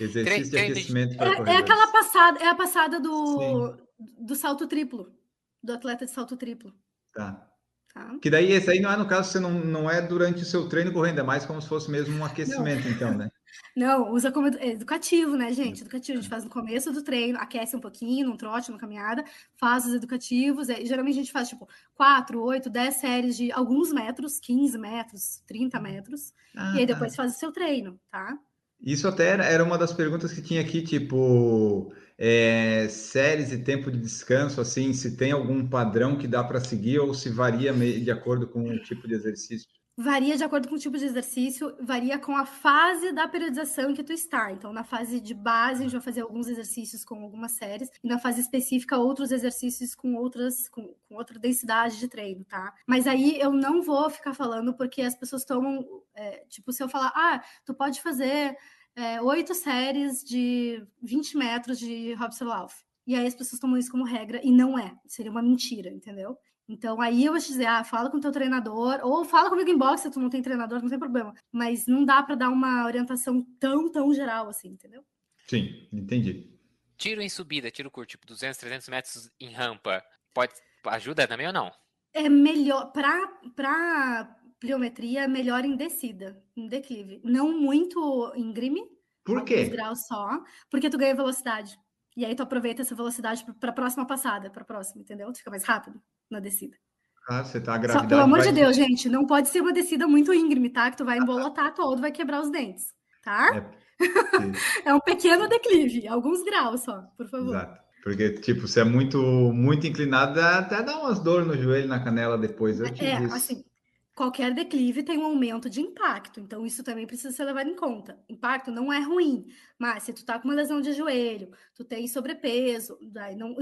Exercício de aquecimento é, é, aquela passada, é a passada do, do salto triplo, do atleta de salto triplo. Tá. tá. Que daí esse aí não é no caso, você não, não é durante o seu treino correndo, é mais como se fosse mesmo um aquecimento, não. então, né? [laughs] Não, usa como educativo, né, gente? Educativo, a gente faz no começo do treino, aquece um pouquinho, num trote, numa caminhada, faz os educativos. É, geralmente a gente faz tipo 4, 8, 10 séries de alguns metros, 15 metros, 30 metros, ah, e aí tá. depois faz o seu treino, tá? Isso até era uma das perguntas que tinha aqui, tipo, é, séries e tempo de descanso, assim, se tem algum padrão que dá para seguir ou se varia de acordo com o tipo de exercício? Varia de acordo com o tipo de exercício, varia com a fase da periodização que tu está. Então, na fase de base, a gente vai fazer alguns exercícios com algumas séries, e na fase específica, outros exercícios com outras, com, com outra densidade de treino, tá? Mas aí eu não vou ficar falando porque as pessoas tomam, é, tipo, se eu falar, ah, tu pode fazer é, oito séries de 20 metros de Hobson E aí as pessoas tomam isso como regra, e não é, seria uma mentira, entendeu? Então aí eu vou te dizer, ah, fala com o teu treinador, ou fala comigo em boxe, se tu não tem treinador, não tem problema. Mas não dá para dar uma orientação tão, tão geral assim, entendeu? Sim, entendi. Tiro em subida, tiro curto, tipo 200, 300 metros em rampa, pode ajuda também ou não? É melhor para para pliometria é melhor em descida, em declive, não muito íngreme. Por quê? graus só, porque tu ganha velocidade. E aí tu aproveita essa velocidade para a próxima passada, para a próxima, entendeu? Tu fica mais rápido na descida. Ah, você tá gravidade. Só, pelo amor de Deus, gente, não pode ser uma descida muito íngreme, tá? Que tu vai embolotar todo, vai quebrar os dentes, tá? É, [laughs] é um pequeno declive, alguns graus só, por favor. Exato. Porque, tipo, se é muito, muito inclinado, até dá umas dores no joelho, na canela depois. Eu é, isso. assim, qualquer declive tem um aumento de impacto, então isso também precisa ser levado em conta. Impacto não é ruim, mas se tu tá com uma lesão de joelho, tu tem sobrepeso, daí não,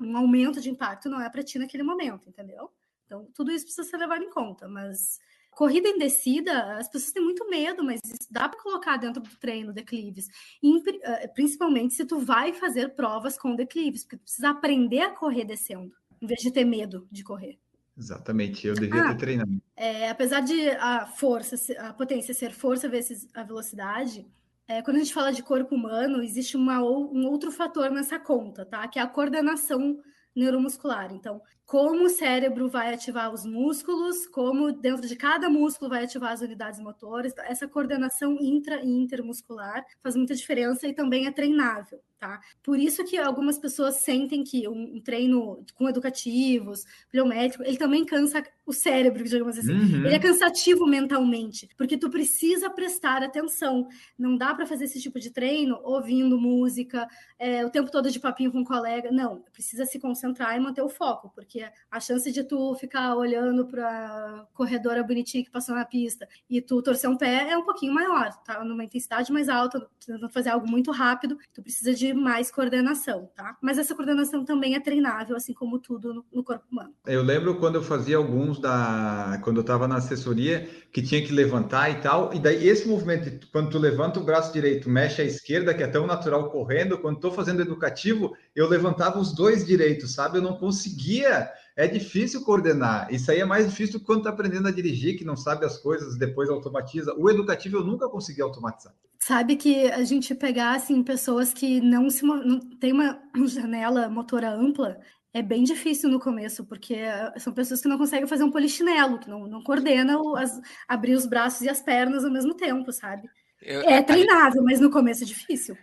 um aumento de impacto não é para ti naquele momento, entendeu? Então tudo isso precisa ser levado em conta, mas corrida em descida, as pessoas têm muito medo, mas dá para colocar dentro do treino declives, eh, principalmente se tu vai fazer provas com declives, porque tu precisa aprender a correr descendo, em vez de ter medo de correr. Exatamente, eu devia ah, ter treinado. É, apesar de a força, a potência ser força vezes a velocidade, é, quando a gente fala de corpo humano, existe uma, um outro fator nessa conta, tá? Que é a coordenação neuromuscular. Então, como o cérebro vai ativar os músculos, como dentro de cada músculo vai ativar as unidades motoras, essa coordenação intra e intermuscular faz muita diferença e também é treinável tá? Por isso que algumas pessoas sentem que um, um treino com educativos, biométrico, ele também cansa o cérebro, digamos assim. Uhum. Ele é cansativo mentalmente, porque tu precisa prestar atenção. Não dá para fazer esse tipo de treino ouvindo música, é, o tempo todo de papinho com um colega. Não, precisa se concentrar e manter o foco, porque a chance de tu ficar olhando para corredora bonitinha que passou na pista e tu torcer um pé é um pouquinho maior, tá? Numa intensidade mais alta, tentando fazer algo muito rápido, tu precisa de mais coordenação, tá? Mas essa coordenação também é treinável, assim como tudo no, corpo humano. Eu lembro quando eu fazia alguns da. quando eu estava na assessoria, que tinha que levantar e tal, e daí esse movimento, quando tu levanta o braço direito, mexe à esquerda, que é tão natural correndo, quando estou fazendo educativo, eu levantava os dois direitos, sabe? Eu não conseguia. É difícil coordenar. Isso aí é mais difícil quando está aprendendo a dirigir, que não sabe as coisas, depois automatiza. O educativo eu nunca consegui automatizar. Sabe que a gente pegar assim pessoas que não se não tem uma janela motora ampla, é bem difícil no começo, porque são pessoas que não conseguem fazer um polichinelo, que não, não coordenam as, abrir os braços e as pernas ao mesmo tempo, sabe? Eu, é treinável, mas no começo é difícil.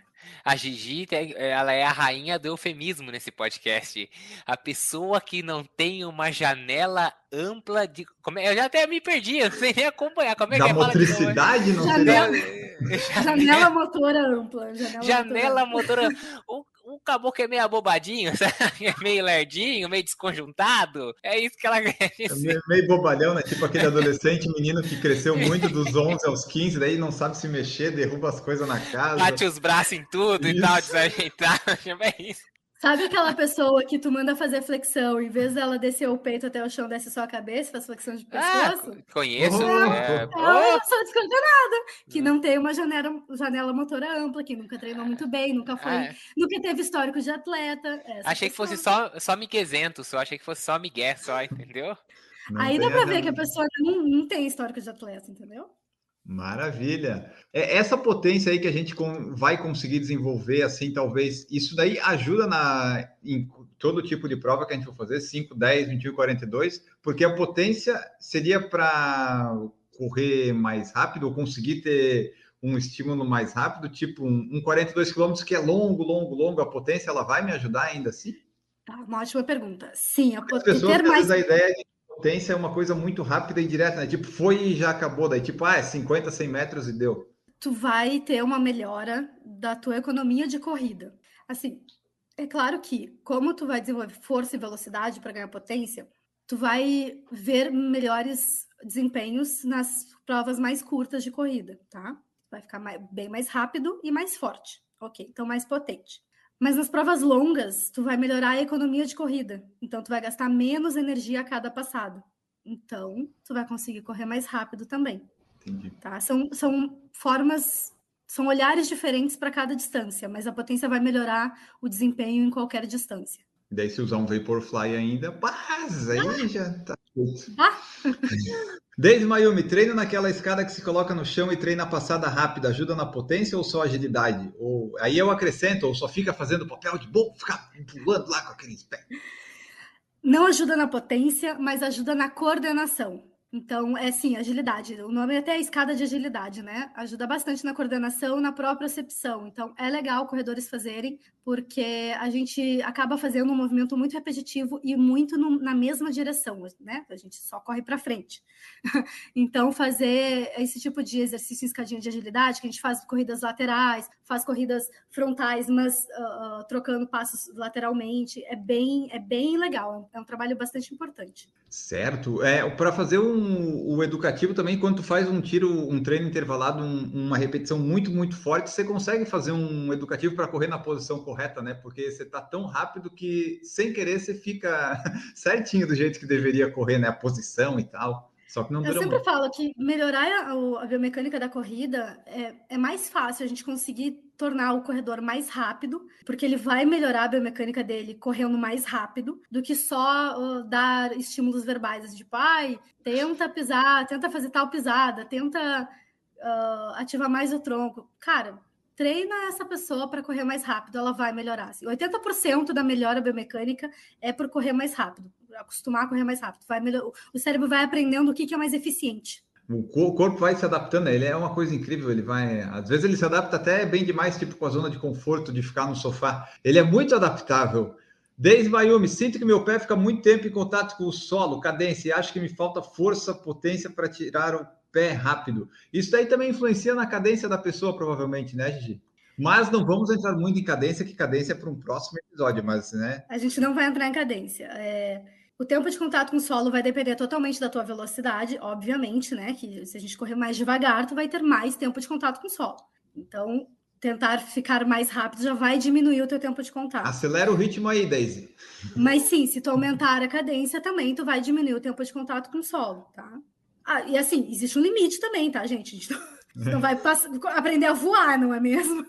A Gigi, ela é a rainha do eufemismo nesse podcast. A pessoa que não tem uma janela ampla de. É, eu já até me perdi, eu não sei nem acompanhar. Como é da que é motricidade, não janela... [laughs] janela motora ampla. Janela, janela motora. O, o caboclo é meio abobadinho, [laughs] é meio lerdinho, meio desconjuntado. É isso que ela [laughs] quer dizer. É meio, meio bobalhão, né? Tipo aquele adolescente menino que cresceu muito dos 11 aos 15, daí não sabe se mexer, derruba as coisas na casa. Bate os braços em tudo isso. e tal, desajeitado. [laughs] É isso. Sabe aquela pessoa que tu manda fazer flexão, em vez dela descer o peito até o chão, desce só a cabeça, faz flexão de ah, pescoço? Ah, conheço. Oh, é, é uma pessoa descoordenada, que não tem uma janela, janela motora ampla, que nunca treinou muito bem, nunca foi, ah, é. nunca teve histórico de atleta. Achei que fosse só, só miguezento, só achei que fosse só migué, só, entendeu? Não Aí dá pra ver que a pessoa não, não tem histórico de atleta, entendeu? Maravilha. É essa potência aí que a gente vai conseguir desenvolver, assim, talvez, isso daí ajuda na, em todo tipo de prova que a gente for fazer, 5, 10, 21, 42, porque a potência seria para correr mais rápido ou conseguir ter um estímulo mais rápido, tipo um, um 42 km que é longo, longo, longo, a potência ela vai me ajudar ainda assim? Tá, uma ótima pergunta. Sim, a potência. Ter mais... a ideia de potência é uma coisa muito rápida e direta, né? Tipo, foi e já acabou. Daí, tipo, ah, é 50, 100 metros e deu. Tu vai ter uma melhora da tua economia de corrida. Assim, é claro que, como tu vai desenvolver força e velocidade para ganhar potência, tu vai ver melhores desempenhos nas provas mais curtas de corrida, tá? Vai ficar mais, bem mais rápido e mais forte. Ok, então mais potente. Mas nas provas longas, tu vai melhorar a economia de corrida. Então, tu vai gastar menos energia a cada passado. Então, tu vai conseguir correr mais rápido também. Entendi. Tá? São, são formas, são olhares diferentes para cada distância, mas a potência vai melhorar o desempenho em qualquer distância. E daí, se usar um Vaporfly ainda, mas aí ah! já tá. Ah! Desde Mayumi, treina naquela escada que se coloca no chão e treina a passada rápida, ajuda na potência ou só agilidade? Ou aí eu acrescento, ou só fica fazendo papel de bom, ficar pulando lá com aqueles pés. Não ajuda na potência, mas ajuda na coordenação. Então, é sim, agilidade. O nome é até escada de agilidade, né? Ajuda bastante na coordenação, na própria acepção. Então, é legal corredores fazerem, porque a gente acaba fazendo um movimento muito repetitivo e muito no, na mesma direção, né? A gente só corre para frente. [laughs] então, fazer esse tipo de exercício em escadinha de agilidade, que a gente faz corridas laterais, faz corridas frontais, mas uh, uh, trocando passos lateralmente, é bem, é bem legal. É um trabalho bastante importante. Certo. É, para fazer um, o educativo também, quando tu faz um tiro, um treino intervalado, um, uma repetição muito, muito forte, você consegue fazer um educativo para correr na posição correta, né? Porque você está tão rápido que, sem querer, você fica [laughs] certinho do jeito que deveria correr, né? A posição e tal. Só que não Eu sempre muito. falo que melhorar a, a biomecânica da corrida é, é mais fácil a gente conseguir tornar o corredor mais rápido, porque ele vai melhorar a biomecânica dele correndo mais rápido, do que só uh, dar estímulos verbais, tipo, ai, tenta pisar, tenta fazer tal pisada, tenta uh, ativar mais o tronco. Cara, treina essa pessoa para correr mais rápido, ela vai melhorar. Assim, 80% da melhora biomecânica é por correr mais rápido acostumar a correr mais rápido. Vai melhor... O cérebro vai aprendendo o que, que é mais eficiente. O corpo vai se adaptando, ele é uma coisa incrível, ele vai, às vezes ele se adapta até bem demais, tipo com a zona de conforto de ficar no sofá. Ele é muito adaptável. Desde Mayumi, sinto que meu pé fica muito tempo em contato com o solo, cadência, e acho que me falta força, potência para tirar o pé rápido. Isso daí também influencia na cadência da pessoa, provavelmente, né, Gigi? Mas não vamos entrar muito em cadência, que cadência é para um próximo episódio, mas, né? A gente não vai entrar em cadência. É O tempo de contato com o solo vai depender totalmente da tua velocidade, obviamente, né? Que se a gente correr mais devagar, tu vai ter mais tempo de contato com o solo. Então, tentar ficar mais rápido já vai diminuir o teu tempo de contato. Acelera o ritmo aí, Daisy. [laughs] Mas sim, se tu aumentar a cadência também, tu vai diminuir o tempo de contato com o solo, tá? Ah, e assim, existe um limite também, tá, gente? A gente não, [laughs] não vai aprender a voar, não é mesmo?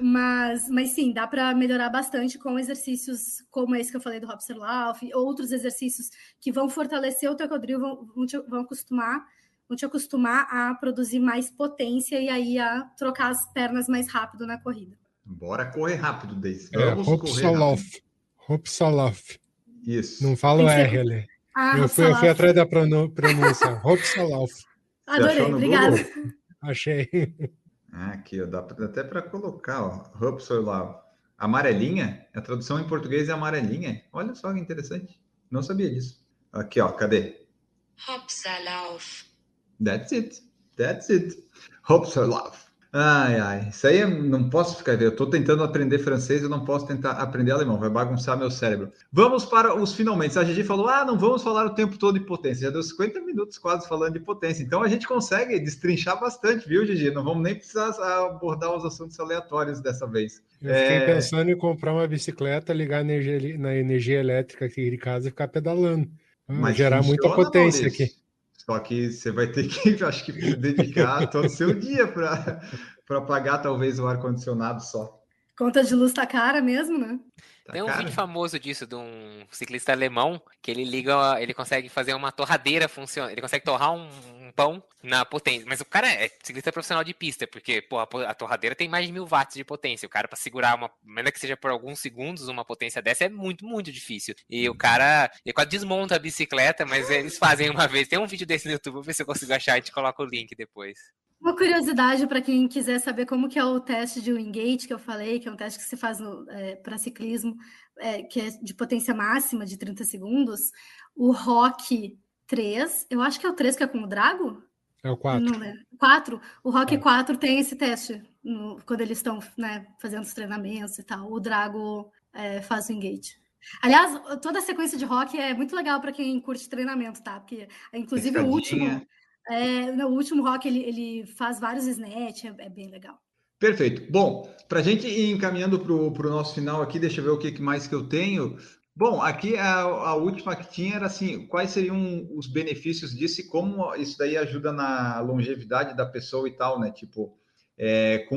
Mas, mas sim, dá para melhorar bastante com exercícios como esse que eu falei do Hopserlauf, outros exercícios que vão fortalecer o teu quadril, vão, vão, te, vão acostumar vão te acostumar a produzir mais potência e aí a trocar as pernas mais rápido na corrida. Bora correr rápido, Deise. É, Hopsalof. Hopsalof. Isso. Não falo R ali. Ah, eu, fui, eu fui atrás da pronúncia. Hopsalof. Adorei, obrigada. Achei. Ah, aqui, ó, dá até para colocar, ó, Hopsalauf. Amarelinha? A tradução em português é amarelinha. Olha só que interessante. Não sabia disso. Aqui, ó, cadê? Hopsalauf. That's it. That's it. Love. Ai, ai. Isso aí eu não posso ficar. Eu estou tentando aprender francês, eu não posso tentar aprender alemão, vai bagunçar meu cérebro. Vamos para os finalmente. A Gigi falou: ah, não vamos falar o tempo todo de potência. Já deu 50 minutos quase falando de potência. Então a gente consegue destrinchar bastante, viu, Gigi? Não vamos nem precisar abordar os assuntos aleatórios dessa vez. Eu fiquei é... pensando em comprar uma bicicleta, ligar na energia, na energia elétrica aqui de casa e ficar pedalando. Mas gerar muita potência aqui. Só que você vai ter que, [laughs] acho que, dedicar todo o seu dia para pagar talvez o ar-condicionado só. Conta de luz tá cara mesmo, né? Tá Tem um cara. vídeo famoso disso de um ciclista alemão que ele liga, ele consegue fazer uma torradeira funcionar, ele consegue torrar um, um, pão na potência. Mas o cara é ciclista profissional de pista, porque pô, a, torradeira tem mais de mil watts de potência. O cara para segurar uma, ainda que seja por alguns segundos, uma potência dessa é muito, muito difícil. E o cara, ele quase desmonta a bicicleta, mas eles fazem uma vez. Tem um vídeo desse no YouTube, vou ver se eu consigo achar e te coloco o link depois. Uma curiosidade para quem quiser saber como que é o teste de Wingate que eu falei, que é um teste que se faz é, para ciclismo, é, que é de potência máxima de 30 segundos. O Rock 3, eu acho que é o 3 que é com o Drago? É o 4. Não, né? 4. O Rock é. 4 tem esse teste no, quando eles estão né, fazendo os treinamentos e tal. O Drago é, faz o Engage. Aliás, toda a sequência de rock é muito legal para quem curte treinamento, tá? Porque, inclusive, o último, é, no último rock ele, ele faz vários snatch, é, é bem legal. Perfeito. Bom, para a gente ir encaminhando para o nosso final aqui, deixa eu ver o que mais que eu tenho. Bom, aqui a, a, última que tinha era assim, quais seriam os benefícios disso e como isso daí ajuda na longevidade da pessoa e tal, né? Tipo, é, com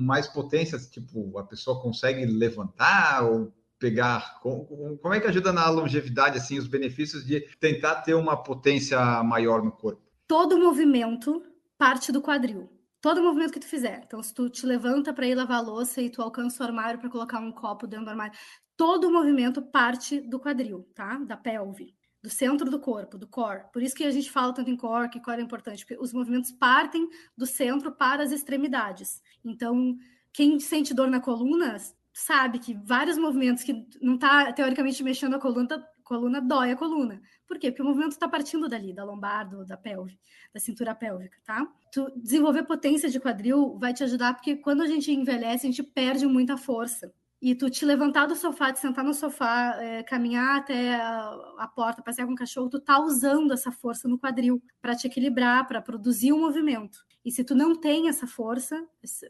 mais potência, tipo, a pessoa consegue levantar ou pegar, como é que ajuda na longevidade, assim, os benefícios de tentar ter uma potência maior no corpo? todo movimento parte do quadril. Todo movimento que tu fizer. Então, se tu te levanta para ir lavar a louça e tu alcança o armário para colocar um copo dentro do armário, todo movimento parte do quadril, tá? Da pelve, do centro do corpo, do core. Por isso que a gente fala tanto em core, que core é importante, porque os movimentos partem do centro para as extremidades. Então, quem sente dor na coluna sabe que vários movimentos que não está teoricamente mexendo a coluna, coluna dói a coluna. Por quê? Porque o movimento está partindo dali, da lombar, do, da pelve, da cintura pélvica, tá? Tu desenvolver potência de quadril vai te ajudar, porque quando a gente envelhece, a gente perde muita força. E tu te levantar do sofá, te sentar no sofá, é, caminhar até a, a porta, passear com o cachorro, tu tá usando essa força no quadril para te equilibrar, para produzir o um movimento. E se tu não tem essa força,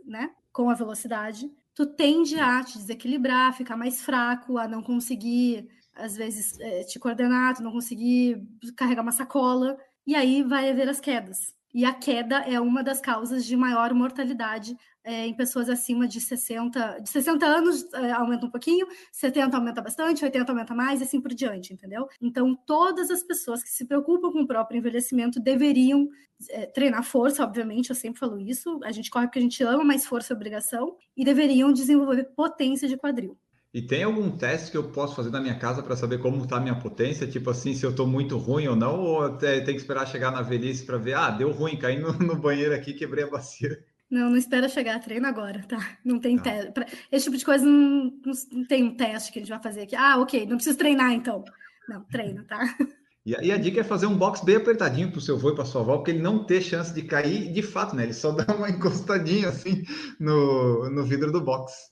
né, com a velocidade, tu tende a te desequilibrar, ficar mais fraco, a não conseguir às vezes, é, te coordenar, tu não conseguir carregar uma sacola, e aí vai haver as quedas. E a queda é uma das causas de maior mortalidade é, em pessoas acima de 60, de 60 anos é, aumenta um pouquinho, 70 aumenta bastante, 80 aumenta mais, e assim por diante, entendeu? Então, todas as pessoas que se preocupam com o próprio envelhecimento deveriam é, treinar força, obviamente, eu sempre falo isso, a gente corre porque a gente ama, mas força é obrigação, e deveriam desenvolver potência de quadril. E tem algum teste que eu posso fazer na minha casa para saber como está a minha potência? Tipo assim, se eu estou muito ruim ou não? Ou tem que esperar chegar na velhice para ver? Ah, deu ruim, caí no, [laughs] no, banheiro aqui, quebrei a bacia. Não, não espera chegar, treino agora, tá? Não tem tá. teste. Esse tipo de coisa não, não, tem um teste que a gente vai fazer aqui. Ah, ok, não preciso treinar então. Não, treina, tá? [laughs] E, e a dica é fazer um box bem apertadinho para o seu avô e para sua avó, porque ele não ter chance de cair de fato, né? Ele só [laughs] dá uma encostadinha assim no, no vidro do box.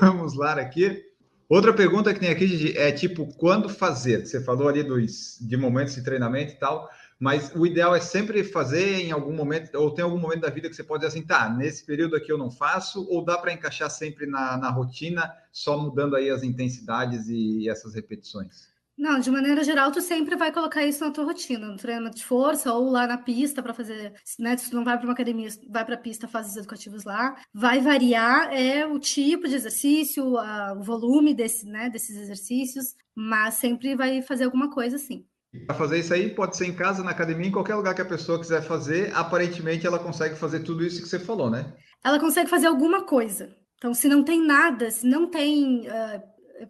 Vamos lá aqui. Outra pergunta que tem aqui, Gigi, é tipo, quando fazer? Você falou ali dos, de momentos de treinamento e tal, mas o ideal é sempre fazer em algum momento, ou tem algum momento da vida que você pode dizer assim, tá, nesse período aqui eu não faço, ou dá para encaixar sempre na, na rotina, só mudando aí as intensidades e essas repetições? Não, de maneira geral, tu sempre vai colocar isso na tua rotina, no treinamento de força ou lá na pista para fazer, né? Se tu não vai para uma academia, vai para a pista, faz os educativos lá. Vai variar é o tipo de exercício, a, o volume desse, né, desses exercícios, mas sempre vai fazer alguma coisa assim. Para fazer isso aí, pode ser em casa, na academia, em qualquer lugar que a pessoa quiser fazer. Aparentemente, ela consegue fazer tudo isso que você falou, né? Ela consegue fazer alguma coisa. Então, se não tem nada, se não tem uh,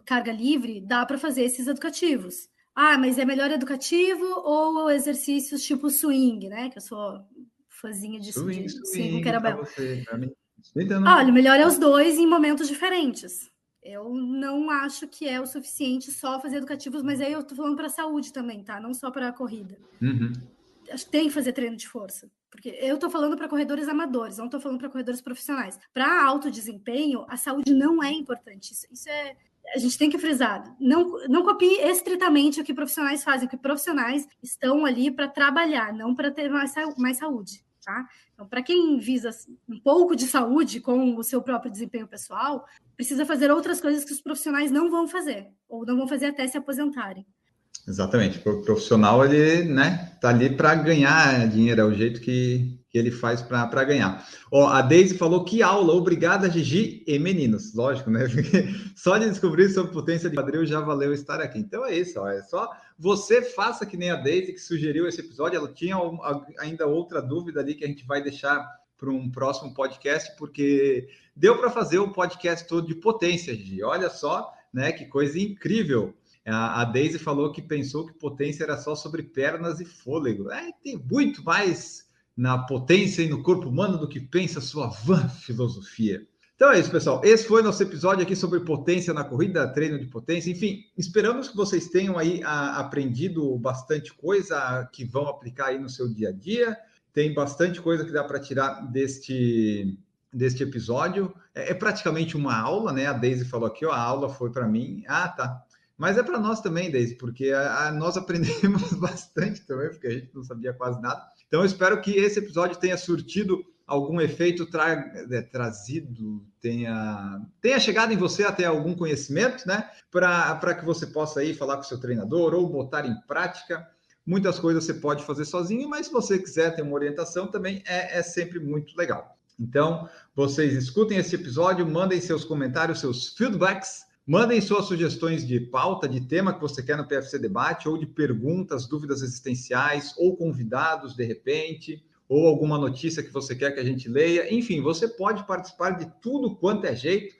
carga livre, dá para fazer esses educativos. Ah, mas é melhor educativo ou exercícios tipo swing, né? Que eu sou fãzinha de swing, swing, swing com kettlebell. Olha, o melhor é os dois em momentos diferentes. Eu não acho que é o suficiente só fazer educativos, mas aí eu tô falando para a saúde também, tá? Não só para a corrida. Uhum. Acho que tem que fazer treino de força. Porque eu tô falando para corredores amadores, não tô falando para corredores profissionais. Para alto desempenho, a saúde não é importante. Isso, isso é, a gente tem que frisar, não, não copie estritamente o que profissionais fazem, porque profissionais estão ali para trabalhar, não para ter mais, mais saúde, tá? Então, para quem visa um pouco de saúde com o seu próprio desempenho pessoal, precisa fazer outras coisas que os profissionais não vão fazer, ou não vão fazer até se aposentarem. Exatamente. O profissional, ele, né, tá ali para ganhar dinheiro, é o jeito que, que ele faz para ganhar. Ó, a Deise falou que aula, obrigada, Gigi e meninos. Lógico, né? Porque [laughs] só de descobrir sobre potência de quadril já valeu estar aqui. Então é isso, ó, é só você faça que nem a Deise que sugeriu esse episódio. Ela tinha ainda outra dúvida ali que a gente vai deixar para um próximo podcast, porque deu para fazer o podcast todo de potência, Gigi. Olha só, né? Que coisa incrível. A, Daisy falou que pensou que potência era só sobre pernas e fôlego. É, tem muito mais na potência e no corpo humano do que pensa sua vã filosofia. Então é isso, pessoal. Esse foi nosso episódio aqui sobre potência na corrida, treino de potência. Enfim, esperamos que vocês tenham aí a, aprendido bastante coisa que vão aplicar aí no seu dia a dia. Tem bastante coisa que dá para tirar deste, deste episódio. É, é, praticamente uma aula, né? A Daisy falou aqui, ó, a aula foi para mim. Ah, tá. Mas é para nós também, Daisy, porque a, a, nós [laughs] aprendemos bastante também, porque a gente não sabia quase nada. Então, eu espero que esse episódio tenha surtido algum efeito tra é, trazido, tenha, tenha chegado em você até algum conhecimento, né? Para que você possa ir falar com seu treinador ou botar em prática. Muitas coisas você pode fazer sozinho, mas se você quiser ter uma orientação também é, é sempre muito legal. Então, vocês escutem esse episódio, mandem seus comentários, seus feedbacks Mandem suas sugestões de pauta, de tema que você quer no PFC Debate, ou de perguntas, dúvidas existenciais, ou convidados de repente, ou alguma notícia que você quer que a gente leia. Enfim, você pode participar de tudo quanto é jeito,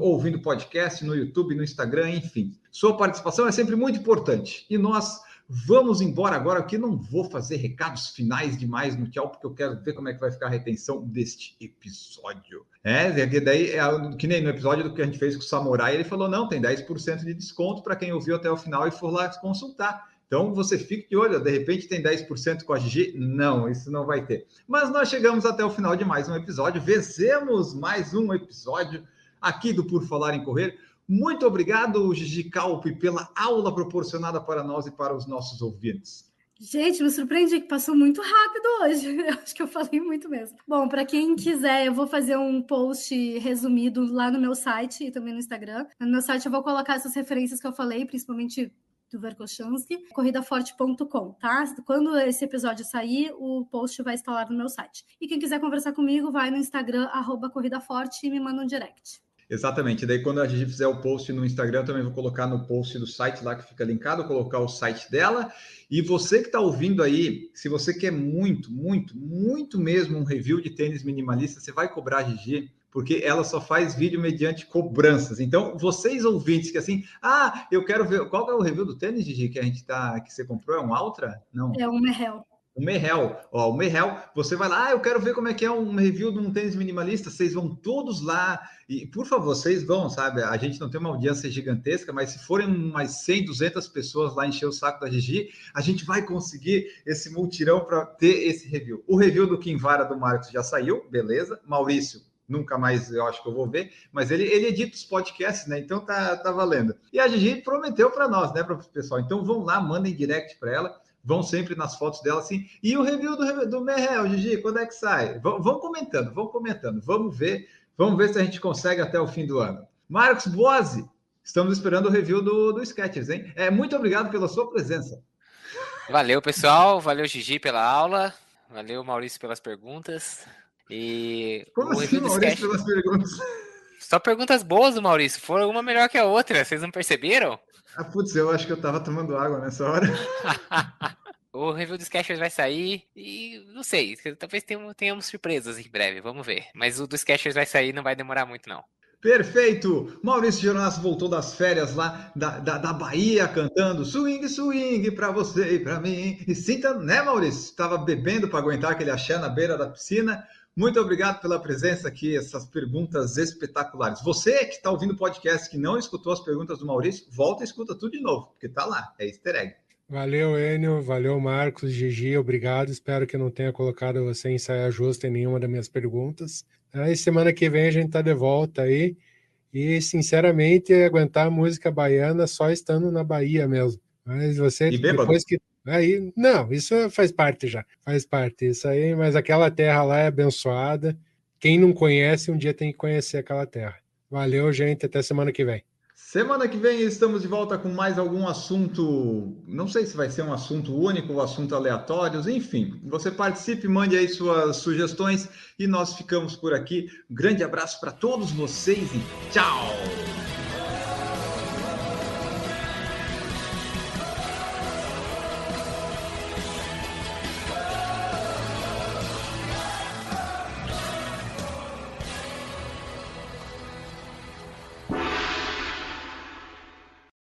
ouvindo podcast no YouTube, no Instagram, enfim. Sua participação é sempre muito importante. E nós Vamos embora agora, que não vou fazer recados finais demais no tchau, porque eu quero ver como é que vai ficar a retenção deste episódio. É, daí, é, que nem no episódio do que a gente fez com o Samurai, ele falou: não, tem 10% de desconto para quem ouviu até o final e for lá consultar. Então você fique de olho, de repente tem 10% com a Gigi? Não, isso não vai ter. Mas nós chegamos até o final de mais um episódio, vencemos mais um episódio aqui do Por Falar em Correr. Muito obrigado, Gigi Calpe, pela aula proporcionada para nós e para os nossos ouvintes. Gente, me surpreendi que passou muito rápido hoje. [laughs] Eu acho que eu falei muito mesmo. Bom, para quem quiser, eu vou fazer um post resumido lá no meu site e também no Instagram. No meu site eu vou colocar essas referências que eu falei, principalmente do Verkoshansky, corridaforte.com, tá? Quando esse episódio sair, o post vai estar lá no meu site. E quem quiser conversar comigo, vai no Instagram, arroba Corrida Forte e me manda um direct. Exatamente. Daí, quando a gente fizer o post no Instagram, também vou colocar no post do site lá que fica linkado, colocar o site dela. E você que está ouvindo aí, se você quer muito, muito, muito mesmo um review de tênis minimalista, você vai cobrar a Gigi, porque ela só faz vídeo mediante cobranças. Então, vocês ouvintes que assim, ah, eu quero ver qual é o review do tênis, Gigi, que a gente tá, que você comprou? É um Ultra? Não. É um Merrell. O Merrell, ó, o Merrell, você vai lá, ah, eu quero ver como é que é um review de um tênis minimalista, vocês vão todos lá, e por favor, vocês vão, sabe, a gente não tem uma audiência gigantesca, mas se forem umas 100, 200 pessoas lá encher o saco da Gigi, a gente vai conseguir esse multirão para ter esse review. O review do Kim Vara do Marcos já saiu, beleza, Maurício, nunca mais eu acho que eu vou ver, mas ele, ele edita os podcasts, né? Então tá, tá valendo. E a Gigi prometeu para nós, né, para pessoal. Então vão lá, mandem direct para ela, vão sempre nas fotos dela assim. E o review do, do Merrell, Gigi, quando é que sai? Vão, vão comentando, vão comentando, vamos ver, vamos ver se a gente consegue até o fim do ano. Marcos Boazzi, estamos esperando o review do, do Sketchers, hein? É, muito obrigado pela sua presença. Valeu, pessoal. Valeu, Gigi, pela aula. Valeu, Maurício, pelas perguntas. E Como o assim, Maurício, sketch... pelas perguntas? Só perguntas boas do Maurício. Foram uma melhor que a outra. Vocês não perceberam? Ah, putz, eu acho que eu tava tomando água nessa hora. [laughs] o review dos Skechers vai sair e não sei, talvez tenhamos surpresas em breve, vamos ver. Mas o dos Skechers vai sair não vai demorar muito, não. Perfeito! Maurício Geronasso voltou das férias lá da, da, da Bahia cantando swing, swing para você e para mim. E sinta, né, Maurício? Estava bebendo para aguentar aquele axé na beira da piscina. Muito obrigado pela presença aqui, essas perguntas espetaculares. Você que está ouvindo o podcast que não escutou as perguntas do Maurício, volta e escuta tudo de novo, porque está lá, é easter egg. Valeu, Enio. Valeu, Marcos, Gigi. Obrigado. Espero que não tenha colocado você em saia justa em nenhuma das minhas perguntas. Aí semana que vem a gente tá de volta aí. E, sinceramente, aguentar a música baiana só estando na Bahia mesmo. Mas você, e depois que. Aí, não, isso faz parte já. Faz parte. Isso aí, mas aquela terra lá é abençoada. Quem não conhece, um dia tem que conhecer aquela terra. Valeu, gente. Até semana que vem. Semana que vem estamos de volta com mais algum assunto. Não sei se vai ser um assunto único ou assunto aleatórios, enfim. Você participe, mande aí suas sugestões e nós ficamos por aqui. Um grande abraço para todos vocês e tchau!